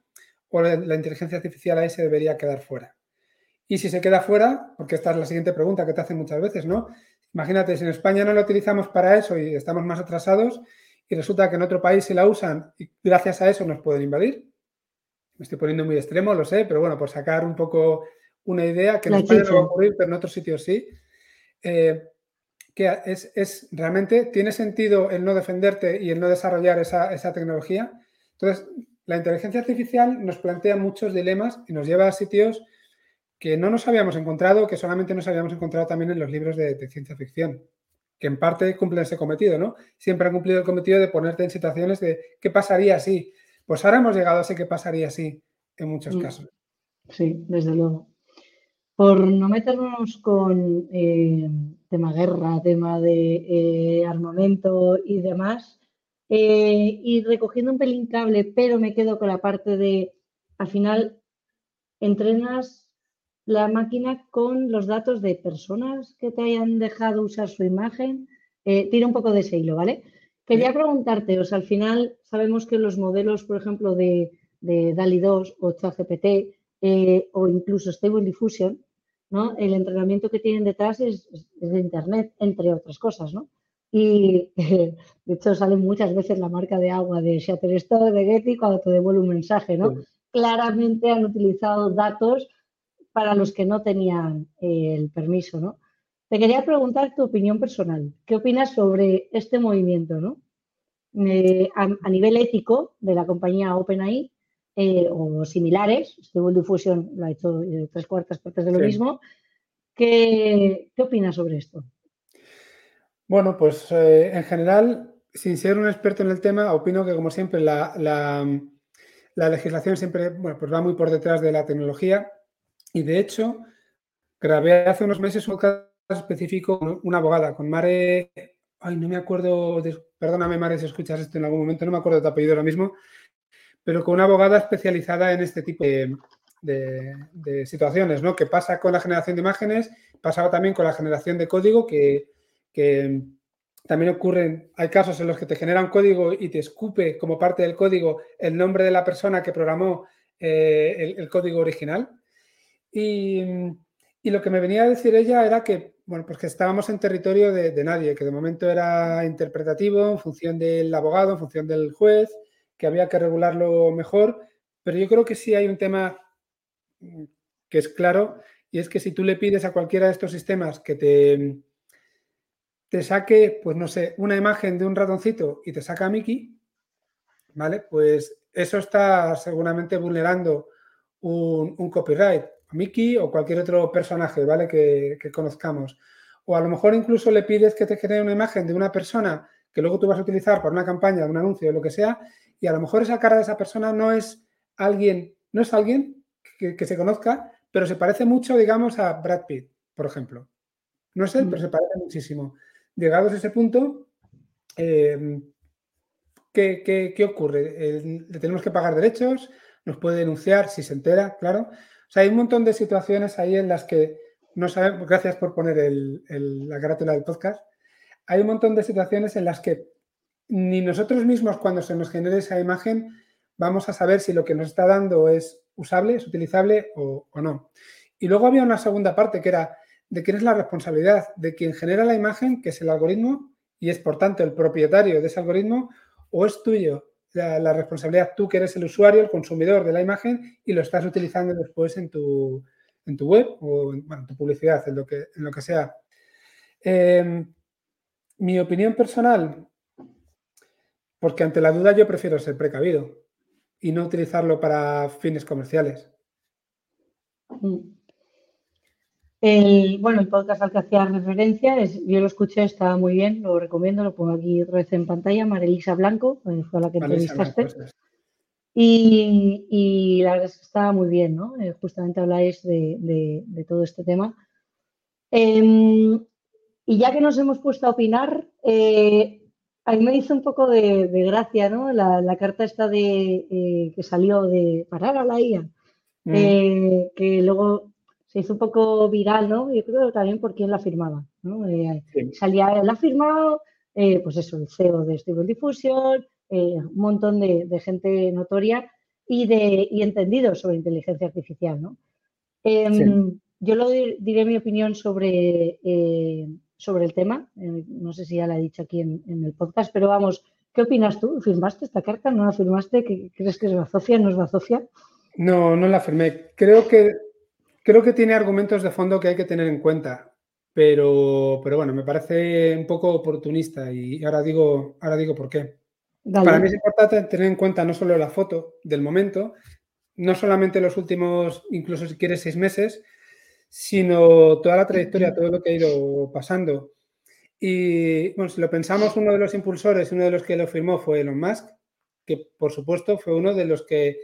O la, la inteligencia artificial ahí se debería quedar fuera. Y si se queda fuera, porque esta es la siguiente pregunta que te hacen muchas veces, ¿no? Imagínate, si en España no lo utilizamos para eso y estamos más atrasados y resulta que en otro país se la usan y gracias a eso nos pueden invadir. Me estoy poniendo muy extremo, lo sé, pero bueno, por sacar un poco una idea que en España no va a ocurrir, pero en otros sitios sí. Eh, que es, realmente, ¿tiene sentido el no defenderte y el no desarrollar esa, esa tecnología? Entonces, la inteligencia artificial nos plantea muchos dilemas y nos lleva a sitios que no nos habíamos encontrado, que solamente nos habíamos encontrado también en los libros de, ciencia ficción, que en parte cumplen ese cometido, ¿no? Siempre han cumplido el cometido de ponerte en situaciones de qué pasaría si. Pues ahora hemos llegado a ese qué pasaría si en muchos mm. casos. Sí, desde luego. Por no meternos con eh, tema guerra, tema de eh, armamento y demás, eh, y recogiendo un pelín cable, pero me quedo con la parte de, al final, entrenas la máquina con los datos de personas que te hayan dejado usar su imagen. Eh, tira un poco de ese hilo, ¿vale? Quería preguntarte, o sea, al final sabemos que los modelos, por ejemplo, de, de DALI 2 o ChatGPT eh, o incluso Stable Diffusion, ¿no? El entrenamiento que tienen detrás es, de Internet, entre otras cosas, ¿no? Y [LAUGHS] de hecho sale muchas veces la marca de agua de Shutterstock, de Getty, cuando te devuelve un mensaje, ¿no? Claramente han utilizado datos para los que no tenían eh, el permiso, ¿no? Te quería preguntar tu opinión personal. ¿Qué opinas sobre este movimiento, ¿no? Eh, a, nivel ético de la compañía OpenAI eh, o similares, Stable Diffusion lo ha hecho tres cuartas partes de lo mismo. ¿Qué, opinas sobre esto? Bueno, pues en general, sin ser un experto en el tema, opino que como siempre la, la legislación siempre bueno, pues va muy por detrás de la tecnología y de hecho, grabé hace unos meses un caso específico con una abogada, con Mare. Ay, no me acuerdo, perdóname Mare si escuchas esto en algún momento, no me acuerdo de tu apellido ahora mismo, pero con una abogada especializada en este tipo de, situaciones, ¿no? Que pasa con la generación de imágenes, pasaba también con la generación de código, que, también ocurren, hay casos en los que te genera un código y te escupe como parte del código el nombre de la persona que programó eh, el, código original. Y, lo que me venía a decir ella era que, bueno, pues que estábamos en territorio de, nadie, que de momento era interpretativo en función del abogado, en función del juez, que había que regularlo mejor, pero yo creo que sí hay un tema mm, que es claro, y es que si tú le pides a cualquiera de estos sistemas que te, saque, pues no sé, una imagen de un ratoncito y te saca a Mickey, ¿vale? Pues eso está seguramente vulnerando un copyright. Mickey o cualquier otro personaje, ¿vale? Que, conozcamos. O a lo mejor incluso le pides que te genere una imagen de una persona que luego tú vas a utilizar para una campaña, un anuncio, lo que sea, y a lo mejor esa cara de esa persona no es alguien, no es alguien que, se conozca, pero se parece mucho, digamos, a Brad Pitt, por ejemplo. No es él, pero mm. se parece muchísimo. Llegados a ese punto, eh, ¿qué, ocurre? ¿Le tenemos que pagar derechos? ¿Nos puede denunciar si se entera? Claro sea, hay un montón de situaciones ahí en las que no sabemos, gracias por poner la carátula del podcast, hay un montón de situaciones en las que ni nosotros mismos cuando se nos genere esa imagen vamos a saber si lo que nos está dando es usable, es utilizable o, no. Y luego había una segunda parte que era de quién es la responsabilidad, de quien genera la imagen, que es el algoritmo, y es por tanto el propietario de ese algoritmo, o es tuyo la, responsabilidad tú que eres el usuario, el consumidor de la imagen y lo estás utilizando después en tu, en tu web o en, tu publicidad, en lo que, en lo que sea. Em, mi opinión personal, porque ante la duda yo prefiero ser precavido y no utilizarlo para fines comerciales. Mm. El, bueno, el podcast al que hacía referencia, es, yo lo escuché, estaba muy bien, lo recomiendo, lo pongo aquí otra vez en pantalla, Marilisa Blanco, eh, fue la que entrevistaste. Y, la verdad es que estaba muy bien, ¿no? Eh, justamente habláis de, todo este tema. Em, y ya que nos hemos puesto a opinar, eh, a mí me hizo un poco de, gracia, ¿no? La, carta esta de que salió de parar a la IA, mm. que luego se hizo un poco viral, ¿no? Yo creo también por quién la firmaba, ¿no? Eh, salía, la ha firmado, pues eso, el CEO de Stable Diffusion, un montón de, gente notoria y, de, y entendido sobre inteligencia artificial, ¿no? Em, yo lo diré mi opinión sobre sobre el tema. Eh, no sé si ya la he dicho aquí en, el podcast, pero vamos, ¿qué opinas tú? ¿Firmaste esta carta? ¿No la firmaste? ¿Crees que es bazofia? ¿No es bazofia? No, no la firmé. Creo que, creo que tiene argumentos de fondo que hay que tener en cuenta. Pero, pero bueno, me parece un poco oportunista y ahora digo, ahora digo por qué. Para mí es importante tener en cuenta no solo la foto del momento, no solamente los últimos, incluso si quieres, seis meses, sino toda la trayectoria, todo lo que ha ido pasando. Y bueno, si lo pensamos, uno de los impulsores, uno de los que lo firmó fue Elon Musk, que por supuesto fue uno de los que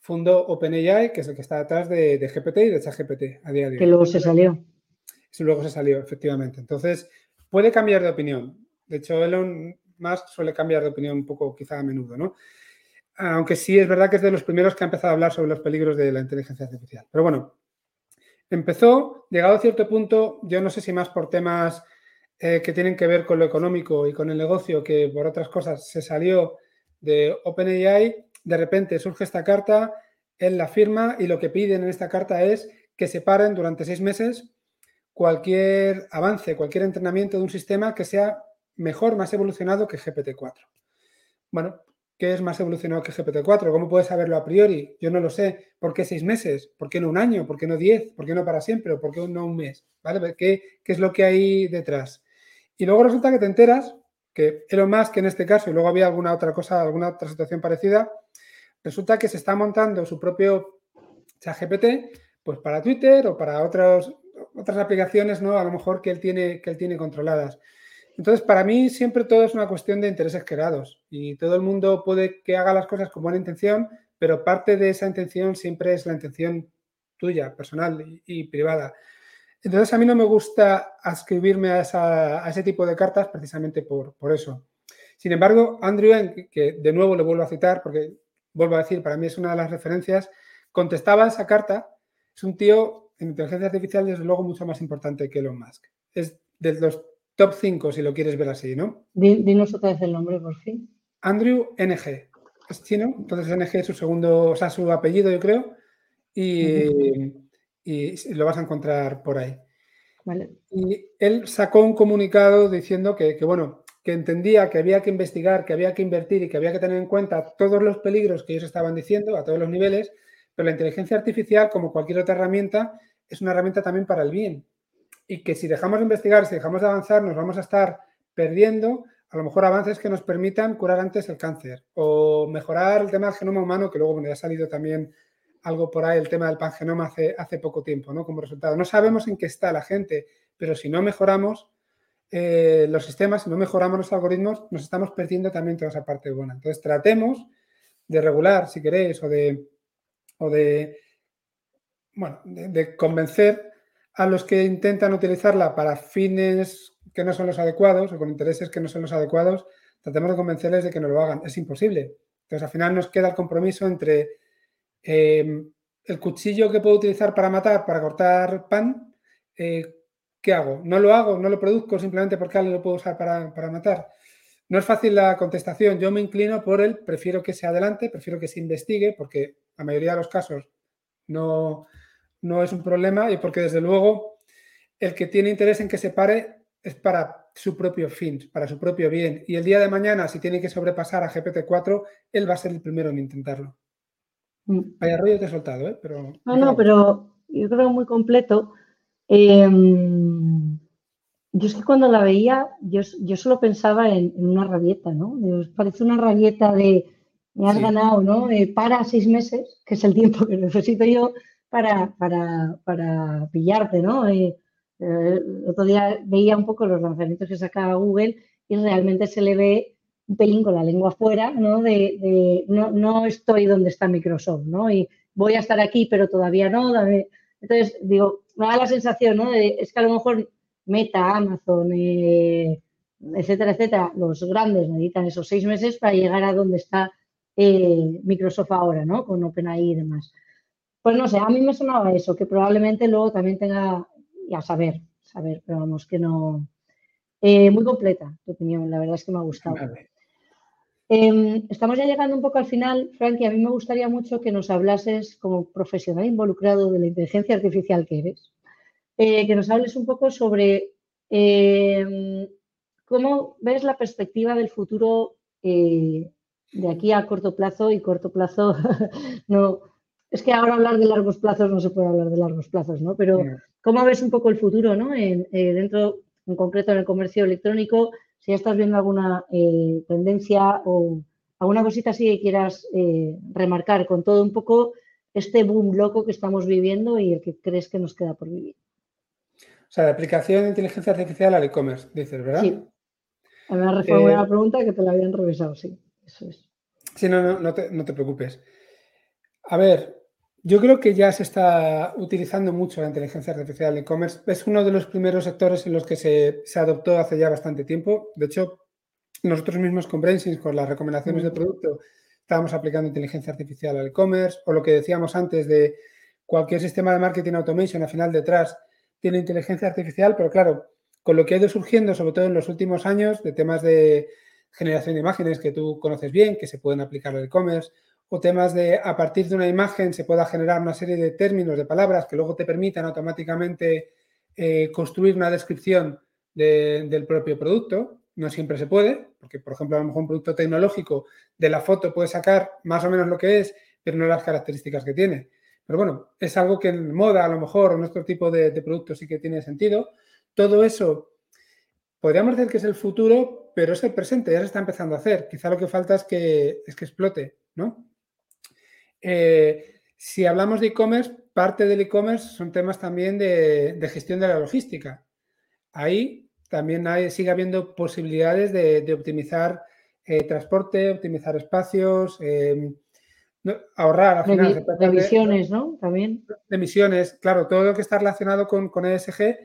fundó OpenAI, que es el que está detrás de, GPT y de ChatGPT a día de hoy. Que luego se salió. Sí, luego se salió, efectivamente. Entonces, puede cambiar de opinión. De hecho, Elon Musk suele cambiar de opinión un poco, quizá a menudo, ¿no? Aunque sí es verdad que es de los primeros que ha empezado a hablar sobre los peligros de la inteligencia artificial. Pero bueno, Empezó, llegado a cierto punto, yo no sé si más por temas eh, que tienen que ver con lo económico y con el negocio, que por otras cosas se salió de OpenAI, de repente surge esta carta, él la firma y lo que piden en esta carta es que se paren durante seis meses cualquier avance, cualquier entrenamiento de un sistema que sea mejor, más evolucionado que GPT-4. Bueno, ¿Qué es más evolucionado que GPT-4? ¿Cómo puedes saberlo a priori? Yo no lo sé. ¿Por qué seis meses? ¿Por qué no un año? ¿Por qué no diez? ¿Por qué no para siempre? ¿Por qué no un mes? ¿Vale? ¿Qué, ¿Qué, es lo que hay detrás? Y luego resulta que te enteras que lo más que en este caso, y luego había alguna otra cosa, alguna otra situación parecida, resulta que se está montando su propio chat GPT pues para Twitter o para otros, otras aplicaciones, ¿no? A lo mejor que él tiene, que él tiene controladas. Entonces, para mí siempre todo es una cuestión de intereses creados y todo el mundo puede que haga las cosas con buena intención, pero parte de esa intención siempre es la intención tuya, personal y, privada. Entonces, a mí no me gusta ascribirme a, ese tipo de cartas precisamente por, eso. Sin embargo, Andrew que de nuevo le vuelvo a citar, porque vuelvo a decir, para mí es una de las referencias, contestaba esa carta, es un tío en inteligencia artificial, desde luego, mucho más importante que Elon Musk. Es de los top 5, si lo quieres ver así, ¿no? Dinos otra vez el nombre, por fin. Andrew NG. Es chino, entonces NG es su segundo, o sea, su apellido, yo creo. Y, lo vas a encontrar por ahí. Vale. Y él sacó un comunicado diciendo que, que, bueno, que entendía que había que investigar, que había que invertir y que había que tener en cuenta todos los peligros que ellos estaban diciendo a todos los niveles, pero la inteligencia artificial, como cualquier otra herramienta, es una herramienta también para el bien y que si dejamos de investigar, si dejamos de avanzar, nos vamos a estar perdiendo a lo mejor avances que nos permitan curar antes el cáncer o mejorar el tema del genoma humano, que luego ya ha salido también algo por ahí, el tema del pangenoma hace, hace poco tiempo, ¿no? Como resultado. No sabemos en qué está la gente, pero si no mejoramos eh, los sistemas, si no mejoramos los algoritmos, nos estamos perdiendo también toda esa parte buena. Entonces, tratemos de regular, si queréis, o de, o de, bueno, de convencer a los que intentan utilizarla para fines que no son los adecuados o con intereses que no son los adecuados, tratemos de convencerles de que no lo hagan. Es imposible. Entonces, al final nos queda el compromiso entre eh, el cuchillo que puedo utilizar para matar, para cortar pan, eh, ¿qué hago? ¿No lo hago? ¿No lo produzco simplemente porque alguien lo puedo usar para, para matar? No es fácil la contestación. Yo me inclino por el prefiero que se adelante, prefiero que se investigue, porque la mayoría de los casos no, no es un problema y porque desde luego el que tiene interés en que se pare es para su propio fin, para su propio bien. Y el día de mañana, si tiene que sobrepasar a GPT-4, él va a ser el primero en intentarlo. Mm. Vaya rollo te he soltado, ¿eh? Pero, no, no, pero yo creo muy completo. Em, yo es que cuando la veía, yo, yo solo pensaba en, una rabieta, ¿no? parece una rabieta de me has ganado, ¿no? para seis meses, que es el tiempo que [LAUGHS] necesito yo para, para, para pillarte, ¿no? Eh, eh, el otro día veía un poco los lanzamientos que sacaba Google y realmente se le ve un pelín con la lengua afuera, ¿no? De, no, no, estoy donde está Microsoft, ¿no? Y voy a estar aquí, pero todavía no. Entonces, digo, me da la sensación, ¿no? De, es que a lo mejor Meta, Amazon, eh, etcétera, etcétera, los grandes necesitan esos seis meses para llegar a donde está eh, Microsoft ahora, ¿no? Con OpenAI y demás. Pues no sé, a mí me sonaba eso, que probablemente luego también tenga, ya saber, saber, pero vamos, que no. Eh, muy completa tu opinión, la verdad es que me ha gustado. Em, estamos ya llegando un poco al final, Frankie. A mí me gustaría mucho que nos hablases como profesional involucrado de la inteligencia artificial que eres, eh, que nos hables un poco sobre em, cómo ves la perspectiva del futuro eh, de aquí a corto plazo y corto plazo [LAUGHS] no. Es que ahora hablar de largos plazos no se puede hablar de largos plazos, ¿no? Pero ¿cómo ves un poco el futuro, ¿no? En, eh, dentro, en concreto en el comercio electrónico, si ya estás viendo alguna eh, tendencia o alguna cosita así que quieras eh, remarcar con todo un poco este boom loco que estamos viviendo y el que crees que nos queda por vivir. O sea, de aplicación de inteligencia artificial al e-commerce, dices, ¿verdad? Sí. Me ha reformulado la pregunta que te la habían revisado, sí. Eso es. Sí, no, no, no te, no te preocupes. A ver, yo creo que ya se está utilizando mucho la inteligencia artificial en e-commerce. Es uno de los primeros sectores en los que se, adoptó hace ya bastante tiempo. De hecho, nosotros mismos con Brainsins, con las recomendaciones de producto, estábamos aplicando inteligencia artificial al e-commerce o lo que decíamos antes de cualquier sistema de marketing automation, al final detrás tiene inteligencia artificial, pero claro, con lo que ha ido surgiendo, sobre todo en los últimos años, de temas de generación de imágenes que tú conoces bien, que se pueden aplicar al e-commerce, o temas de a partir de una imagen se pueda generar una serie de términos, de palabras que luego te permitan automáticamente eh, construir una descripción del propio producto. No siempre se puede, porque por ejemplo a lo mejor un producto tecnológico de la foto puede sacar más o menos lo que es, pero no las características que tiene. Pero bueno, es algo que en moda a lo mejor o en nuestro tipo de, de productos sí que tiene sentido. Todo eso podríamos decir que es el futuro, pero es el presente, ya se está empezando a hacer. Quizá lo que falta es que, es que explote, ¿no? Eh, si hablamos de e-commerce, parte del e-commerce son temas también de, gestión de la logística. Ahí también hay, sigue habiendo posibilidades de, optimizar eh, transporte, optimizar espacios, eh, ahorrar al final. De, emisiones, ¿no? También. De emisiones, claro, todo lo que está relacionado con, con ESG,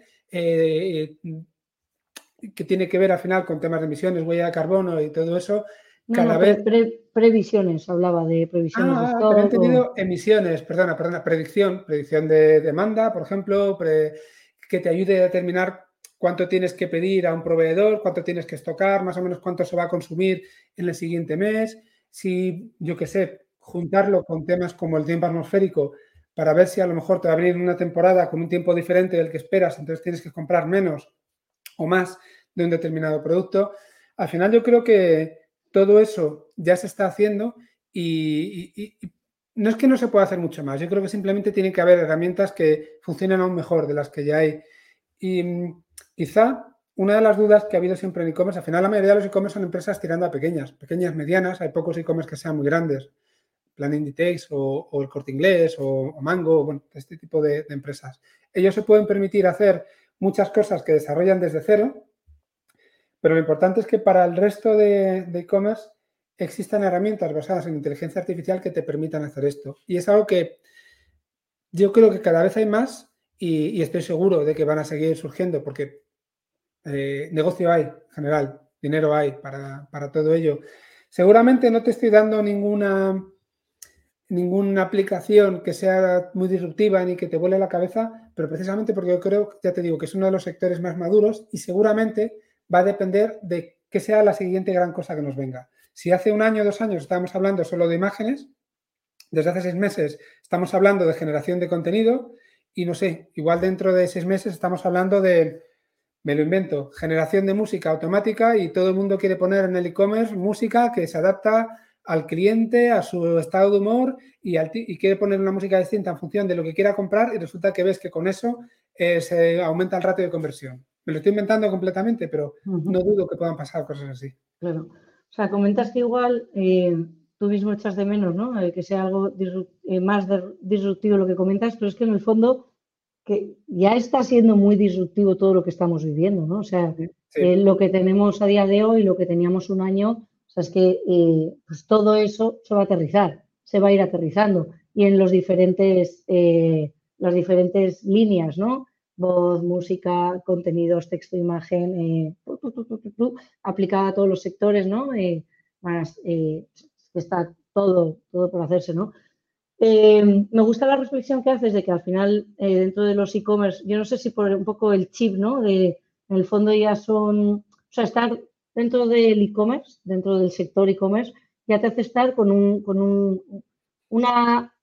que tiene que ver al final con temas de emisiones, huella de carbono y todo eso, cada vez... previsiones, hablaba de previsiones. Ah, pero he entendido emisiones, perdona, perdona, predicción, predicción de demanda, por ejemplo, que te ayude a determinar cuánto tienes que pedir a un proveedor, cuánto tienes que estocar, más o menos cuánto se va a consumir en el siguiente mes. Si, yo qué sé, juntarlo con temas como el tiempo atmosférico para ver si a lo mejor te va a venir una temporada con un tiempo diferente del que esperas, entonces tienes que comprar menos o más de un determinado producto. Al final yo creo que, todo eso ya se está haciendo y, no es que no se pueda hacer mucho más, yo creo que simplemente tiene que haber herramientas que funcionen aún mejor de las que ya hay. Y mm, quizá una de las dudas que ha habido siempre en e-commerce, al final la mayoría de los e-commerce son empresas tirando a pequeñas, pequeñas, medianas, hay pocos e-commerce que sean muy grandes, Planning Details o, o el Corte Inglés o, Mango, bueno, este tipo de, de empresas. Ellos se pueden permitir hacer muchas cosas que desarrollan desde cero, pero lo importante es que para el resto de e-commerce existan herramientas basadas en inteligencia artificial que te permitan hacer esto. Y es algo que yo creo que cada vez hay más y, estoy seguro de que van a seguir surgiendo porque eh, negocio hay en general, dinero hay para, para, todo ello. Seguramente no te estoy dando ninguna, ninguna aplicación que sea muy disruptiva ni que te vuele la cabeza, pero precisamente porque yo creo, ya te digo, que es uno de los sectores más maduros y seguramente va a depender de qué sea la siguiente gran cosa que nos venga. Si hace un año dos años estábamos hablando solo de imágenes, desde hace seis meses estamos hablando de generación de contenido y no sé, igual dentro de seis meses estamos hablando de, me lo invento, generación de música automática y todo el mundo quiere poner en el e-commerce música que se adapta al cliente, a su estado de humor y, y, quiere poner una música distinta en función de lo que quiera comprar y resulta que ves que con eso eh, se aumenta el ratio de conversión. Me lo estoy inventando completamente, pero no dudo que puedan pasar cosas así. Claro. O sea, comentas que igual eh, tú mismo echas de menos, ¿no? Eh, que sea algo eh, más disruptivo lo que comentas, pero es que en el fondo que ya está siendo muy disruptivo todo lo que estamos viviendo, ¿no? O sea, lo que tenemos a día de hoy, lo que teníamos un año, o sea, es que pues todo eso se va a aterrizar, se va a ir aterrizando y en los diferentes, las diferentes líneas, ¿no? Voz, música, contenidos, texto, imagen, eh, aplicada a todos los sectores, ¿no? Eh, más, eh, está todo, todo por hacerse, ¿no? me gusta la reflexión que haces de que al final, dentro de los e-commerce, yo no sé si por un poco el chip, ¿no? De, en el fondo ya son, o sea, estar dentro del e-commerce, dentro del sector e-commerce, ya te hace estar con un, con un, una,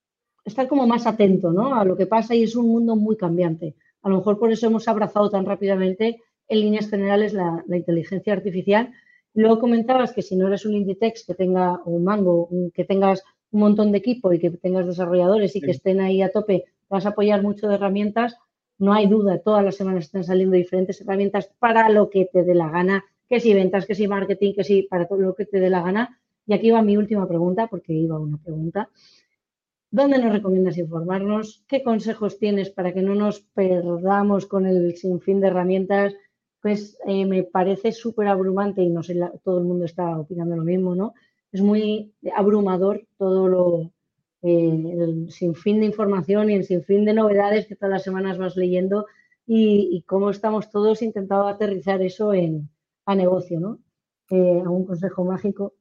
estar como más atento, ¿no? A lo que pasa y es un mundo muy cambiante. A lo mejor por eso hemos abrazado tan rápidamente en líneas generales la, inteligencia artificial. Luego comentabas que si no eres un Inditex que tenga un mango, que tengas un montón de equipo y que tengas desarrolladores y que estén ahí a tope, vas a apoyar mucho de herramientas. No hay duda, todas las semanas están saliendo diferentes herramientas para lo que te dé la gana, que si ventas, que si marketing, que si para todo lo que te dé la gana. Y aquí va mi última pregunta, porque iba una pregunta. ¿Dónde nos recomiendas informarnos? ¿Qué consejos tienes para que no nos perdamos con el sinfín de herramientas? Pues eh, me parece súper abrumante y no sé, todo el mundo está opinando lo mismo, ¿no? Es muy abrumador todo lo, eh, el sinfín de información y el sinfín de novedades que todas las semanas vas leyendo y, cómo estamos todos intentando aterrizar eso en, a negocio, ¿no? Eh, ¿Algún consejo mágico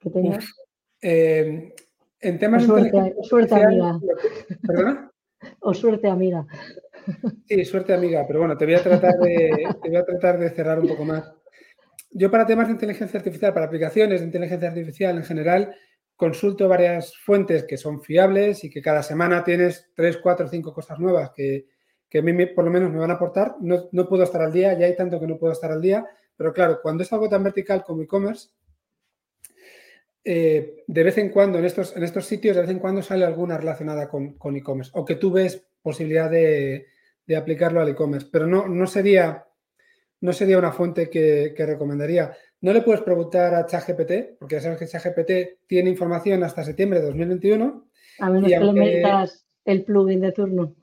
que tengas? En temas o suerte, suerte amiga. ¿Perdona? [LAUGHS] O suerte amiga. Sí, suerte amiga, pero bueno, te voy, a tratar de, voy a tratar de cerrar un poco más. Yo para temas de inteligencia artificial, para aplicaciones de inteligencia artificial en general, consulto varias fuentes que son fiables y que cada semana tienes tres, cuatro, cinco cosas nuevas que, que a mí por lo menos me van a aportar. No, no puedo estar al día, ya hay tanto que no puedo estar al día, pero claro, cuando es algo tan vertical como e-commerce, eh, de vez en cuando, en estos, en estos sitios, de vez en cuando sale alguna relacionada con, e-commerce o que tú ves posibilidad de, aplicarlo al e-commerce, pero no, no, sería, no sería una fuente que, recomendaría. No le puedes preguntar a ChatGPT, porque ya sabes que ChatGPT tiene información hasta septiembre de 2021. A menos que le metas el plugin de turno.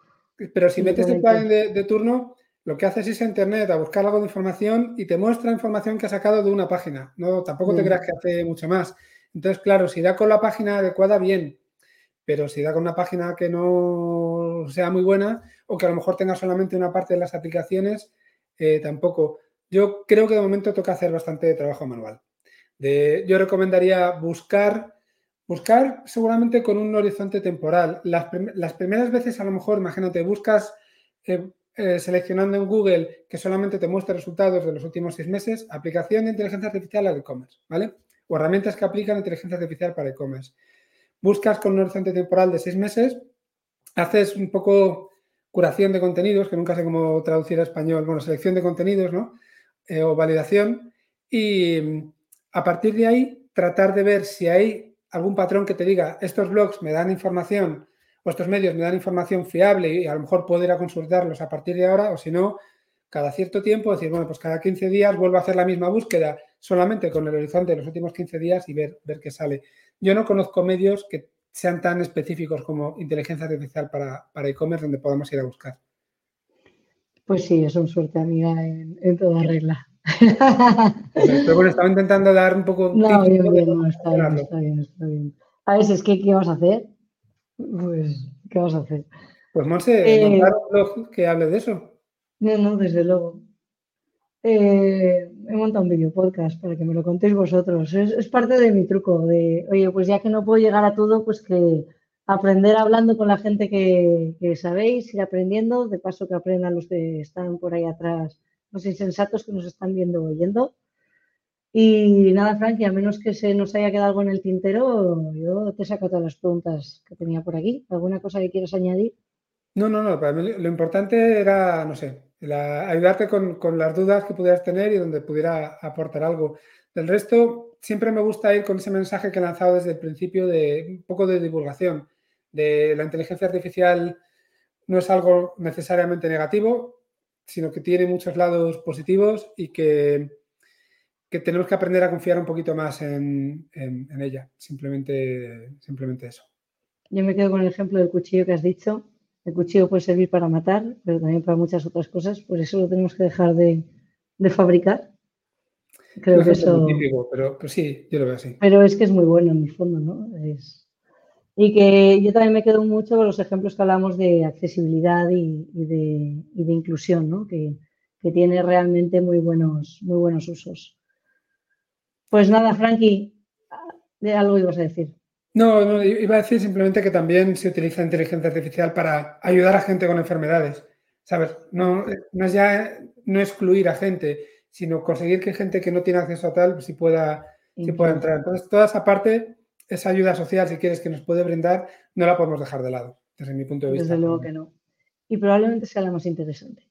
Pero si metes el plugin de, turno, lo que haces es a internet a buscar algo de información y te muestra información que ha sacado de una página. No, tampoco te mm. creas que hace mucho más. Entonces, claro, si da con la página adecuada, bien, pero si da con una página que no sea muy buena o que a lo mejor tenga solamente una parte de las aplicaciones, eh, tampoco. Yo creo que de momento toca hacer bastante trabajo manual. yo recomendaría buscar, buscar seguramente con un horizonte temporal. Las, primeras veces a lo mejor, imagínate, buscas eh, eh, seleccionando en Google que solamente te muestre resultados de los últimos seis meses, aplicación de inteligencia artificial al e-commerce, ¿vale? O herramientas que aplican inteligencia artificial para e-commerce. Buscas con un horizonte temporal de seis meses, haces un poco curación de contenidos, que nunca sé cómo traducir a español, bueno, selección de contenidos, ¿no? Eh, o validación. Y a partir de ahí, tratar de ver si hay algún patrón que te diga, estos blogs me dan información o estos medios me dan información fiable y a lo mejor ir a consultarlos a partir de ahora, o si no, cada cierto tiempo decir, bueno, pues cada 15 días vuelvo a hacer la misma búsqueda solamente con el horizonte de los últimos 15 días y ver, ver qué sale. Yo no conozco medios que sean tan específicos como inteligencia artificial para, para e-commerce donde podamos ir a buscar. Pues sí, es un suerte amiga en, en toda regla. [LAUGHS] Pero bueno, estaba intentando dar un poco... No, bien, bien, no, está bien, está bien, está bien. A ver, es que, ¿qué vas a hacer? Pues, ¿qué vas a hacer? Pues Monse, eh, montar un blog que hable de eso. No, no, desde luego. Eh, he montado un vídeo podcast para que me lo contéis vosotros. Es, parte de mi truco de, oye, pues ya que no puedo llegar a todo, pues que aprender hablando con la gente que, sabéis, ir aprendiendo, de paso que aprendan los que están por ahí atrás, los insensatos que nos están viendo oyendo. Y nada, Frankie, a menos que se nos haya quedado algo en el tintero, yo te saco todas las preguntas que tenía por aquí. ¿Alguna cosa que quieras añadir? No, no, no. Para mí lo importante era, no sé, ayudarte con, las dudas que pudieras tener y donde pudiera aportar algo. Del resto, siempre me gusta ir con ese mensaje que he lanzado desde el principio de un poco de divulgación, de la inteligencia artificial no es algo necesariamente negativo, sino que tiene muchos lados positivos y que, tenemos que aprender a confiar un poquito más en, en, ella. Simplemente, simplemente eso. Yo me quedo con el ejemplo del cuchillo que has dicho. El cuchillo puede servir para matar, pero también para muchas otras cosas. Por eso lo tenemos que dejar de, fabricar. Creo que eso. Típico, pero, sí, yo lo veo así. Pero es que es muy bueno en mi fondo, ¿no? Es, Y que yo también me quedo mucho con los ejemplos que hablamos de accesibilidad y, de, inclusión, ¿no? que, tiene realmente muy buenos, muy buenos usos. Pues nada, Frankie, algo ibas a decir. No, no, iba a decir simplemente que también se utiliza inteligencia artificial para ayudar a gente con enfermedades. ¿Sabes? No, no es ya no excluir a gente, sino conseguir que gente que no tiene acceso a tal, si pueda, si pueda entrar. Entonces, toda esa parte, esa ayuda social, si quieres, que nos puede brindar, no la podemos dejar de lado, desde mi punto de vista. Desde luego que no. Y probablemente sea la más interesante.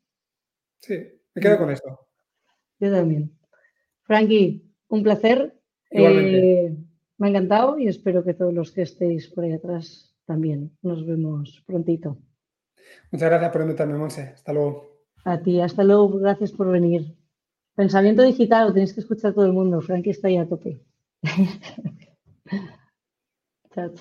Sí, me quedo con eso. Yo también. Frankie, un placer. Eh, me ha encantado y espero que todos los que estéis por ahí atrás también. Nos vemos prontito. Muchas gracias por invitarme, Monse. Hasta luego. A ti, hasta luego. Gracias por venir. Pensamiento digital, lo tenéis que escuchar todo el mundo. Frankie está ahí a tope. [LAUGHS] chao, chao.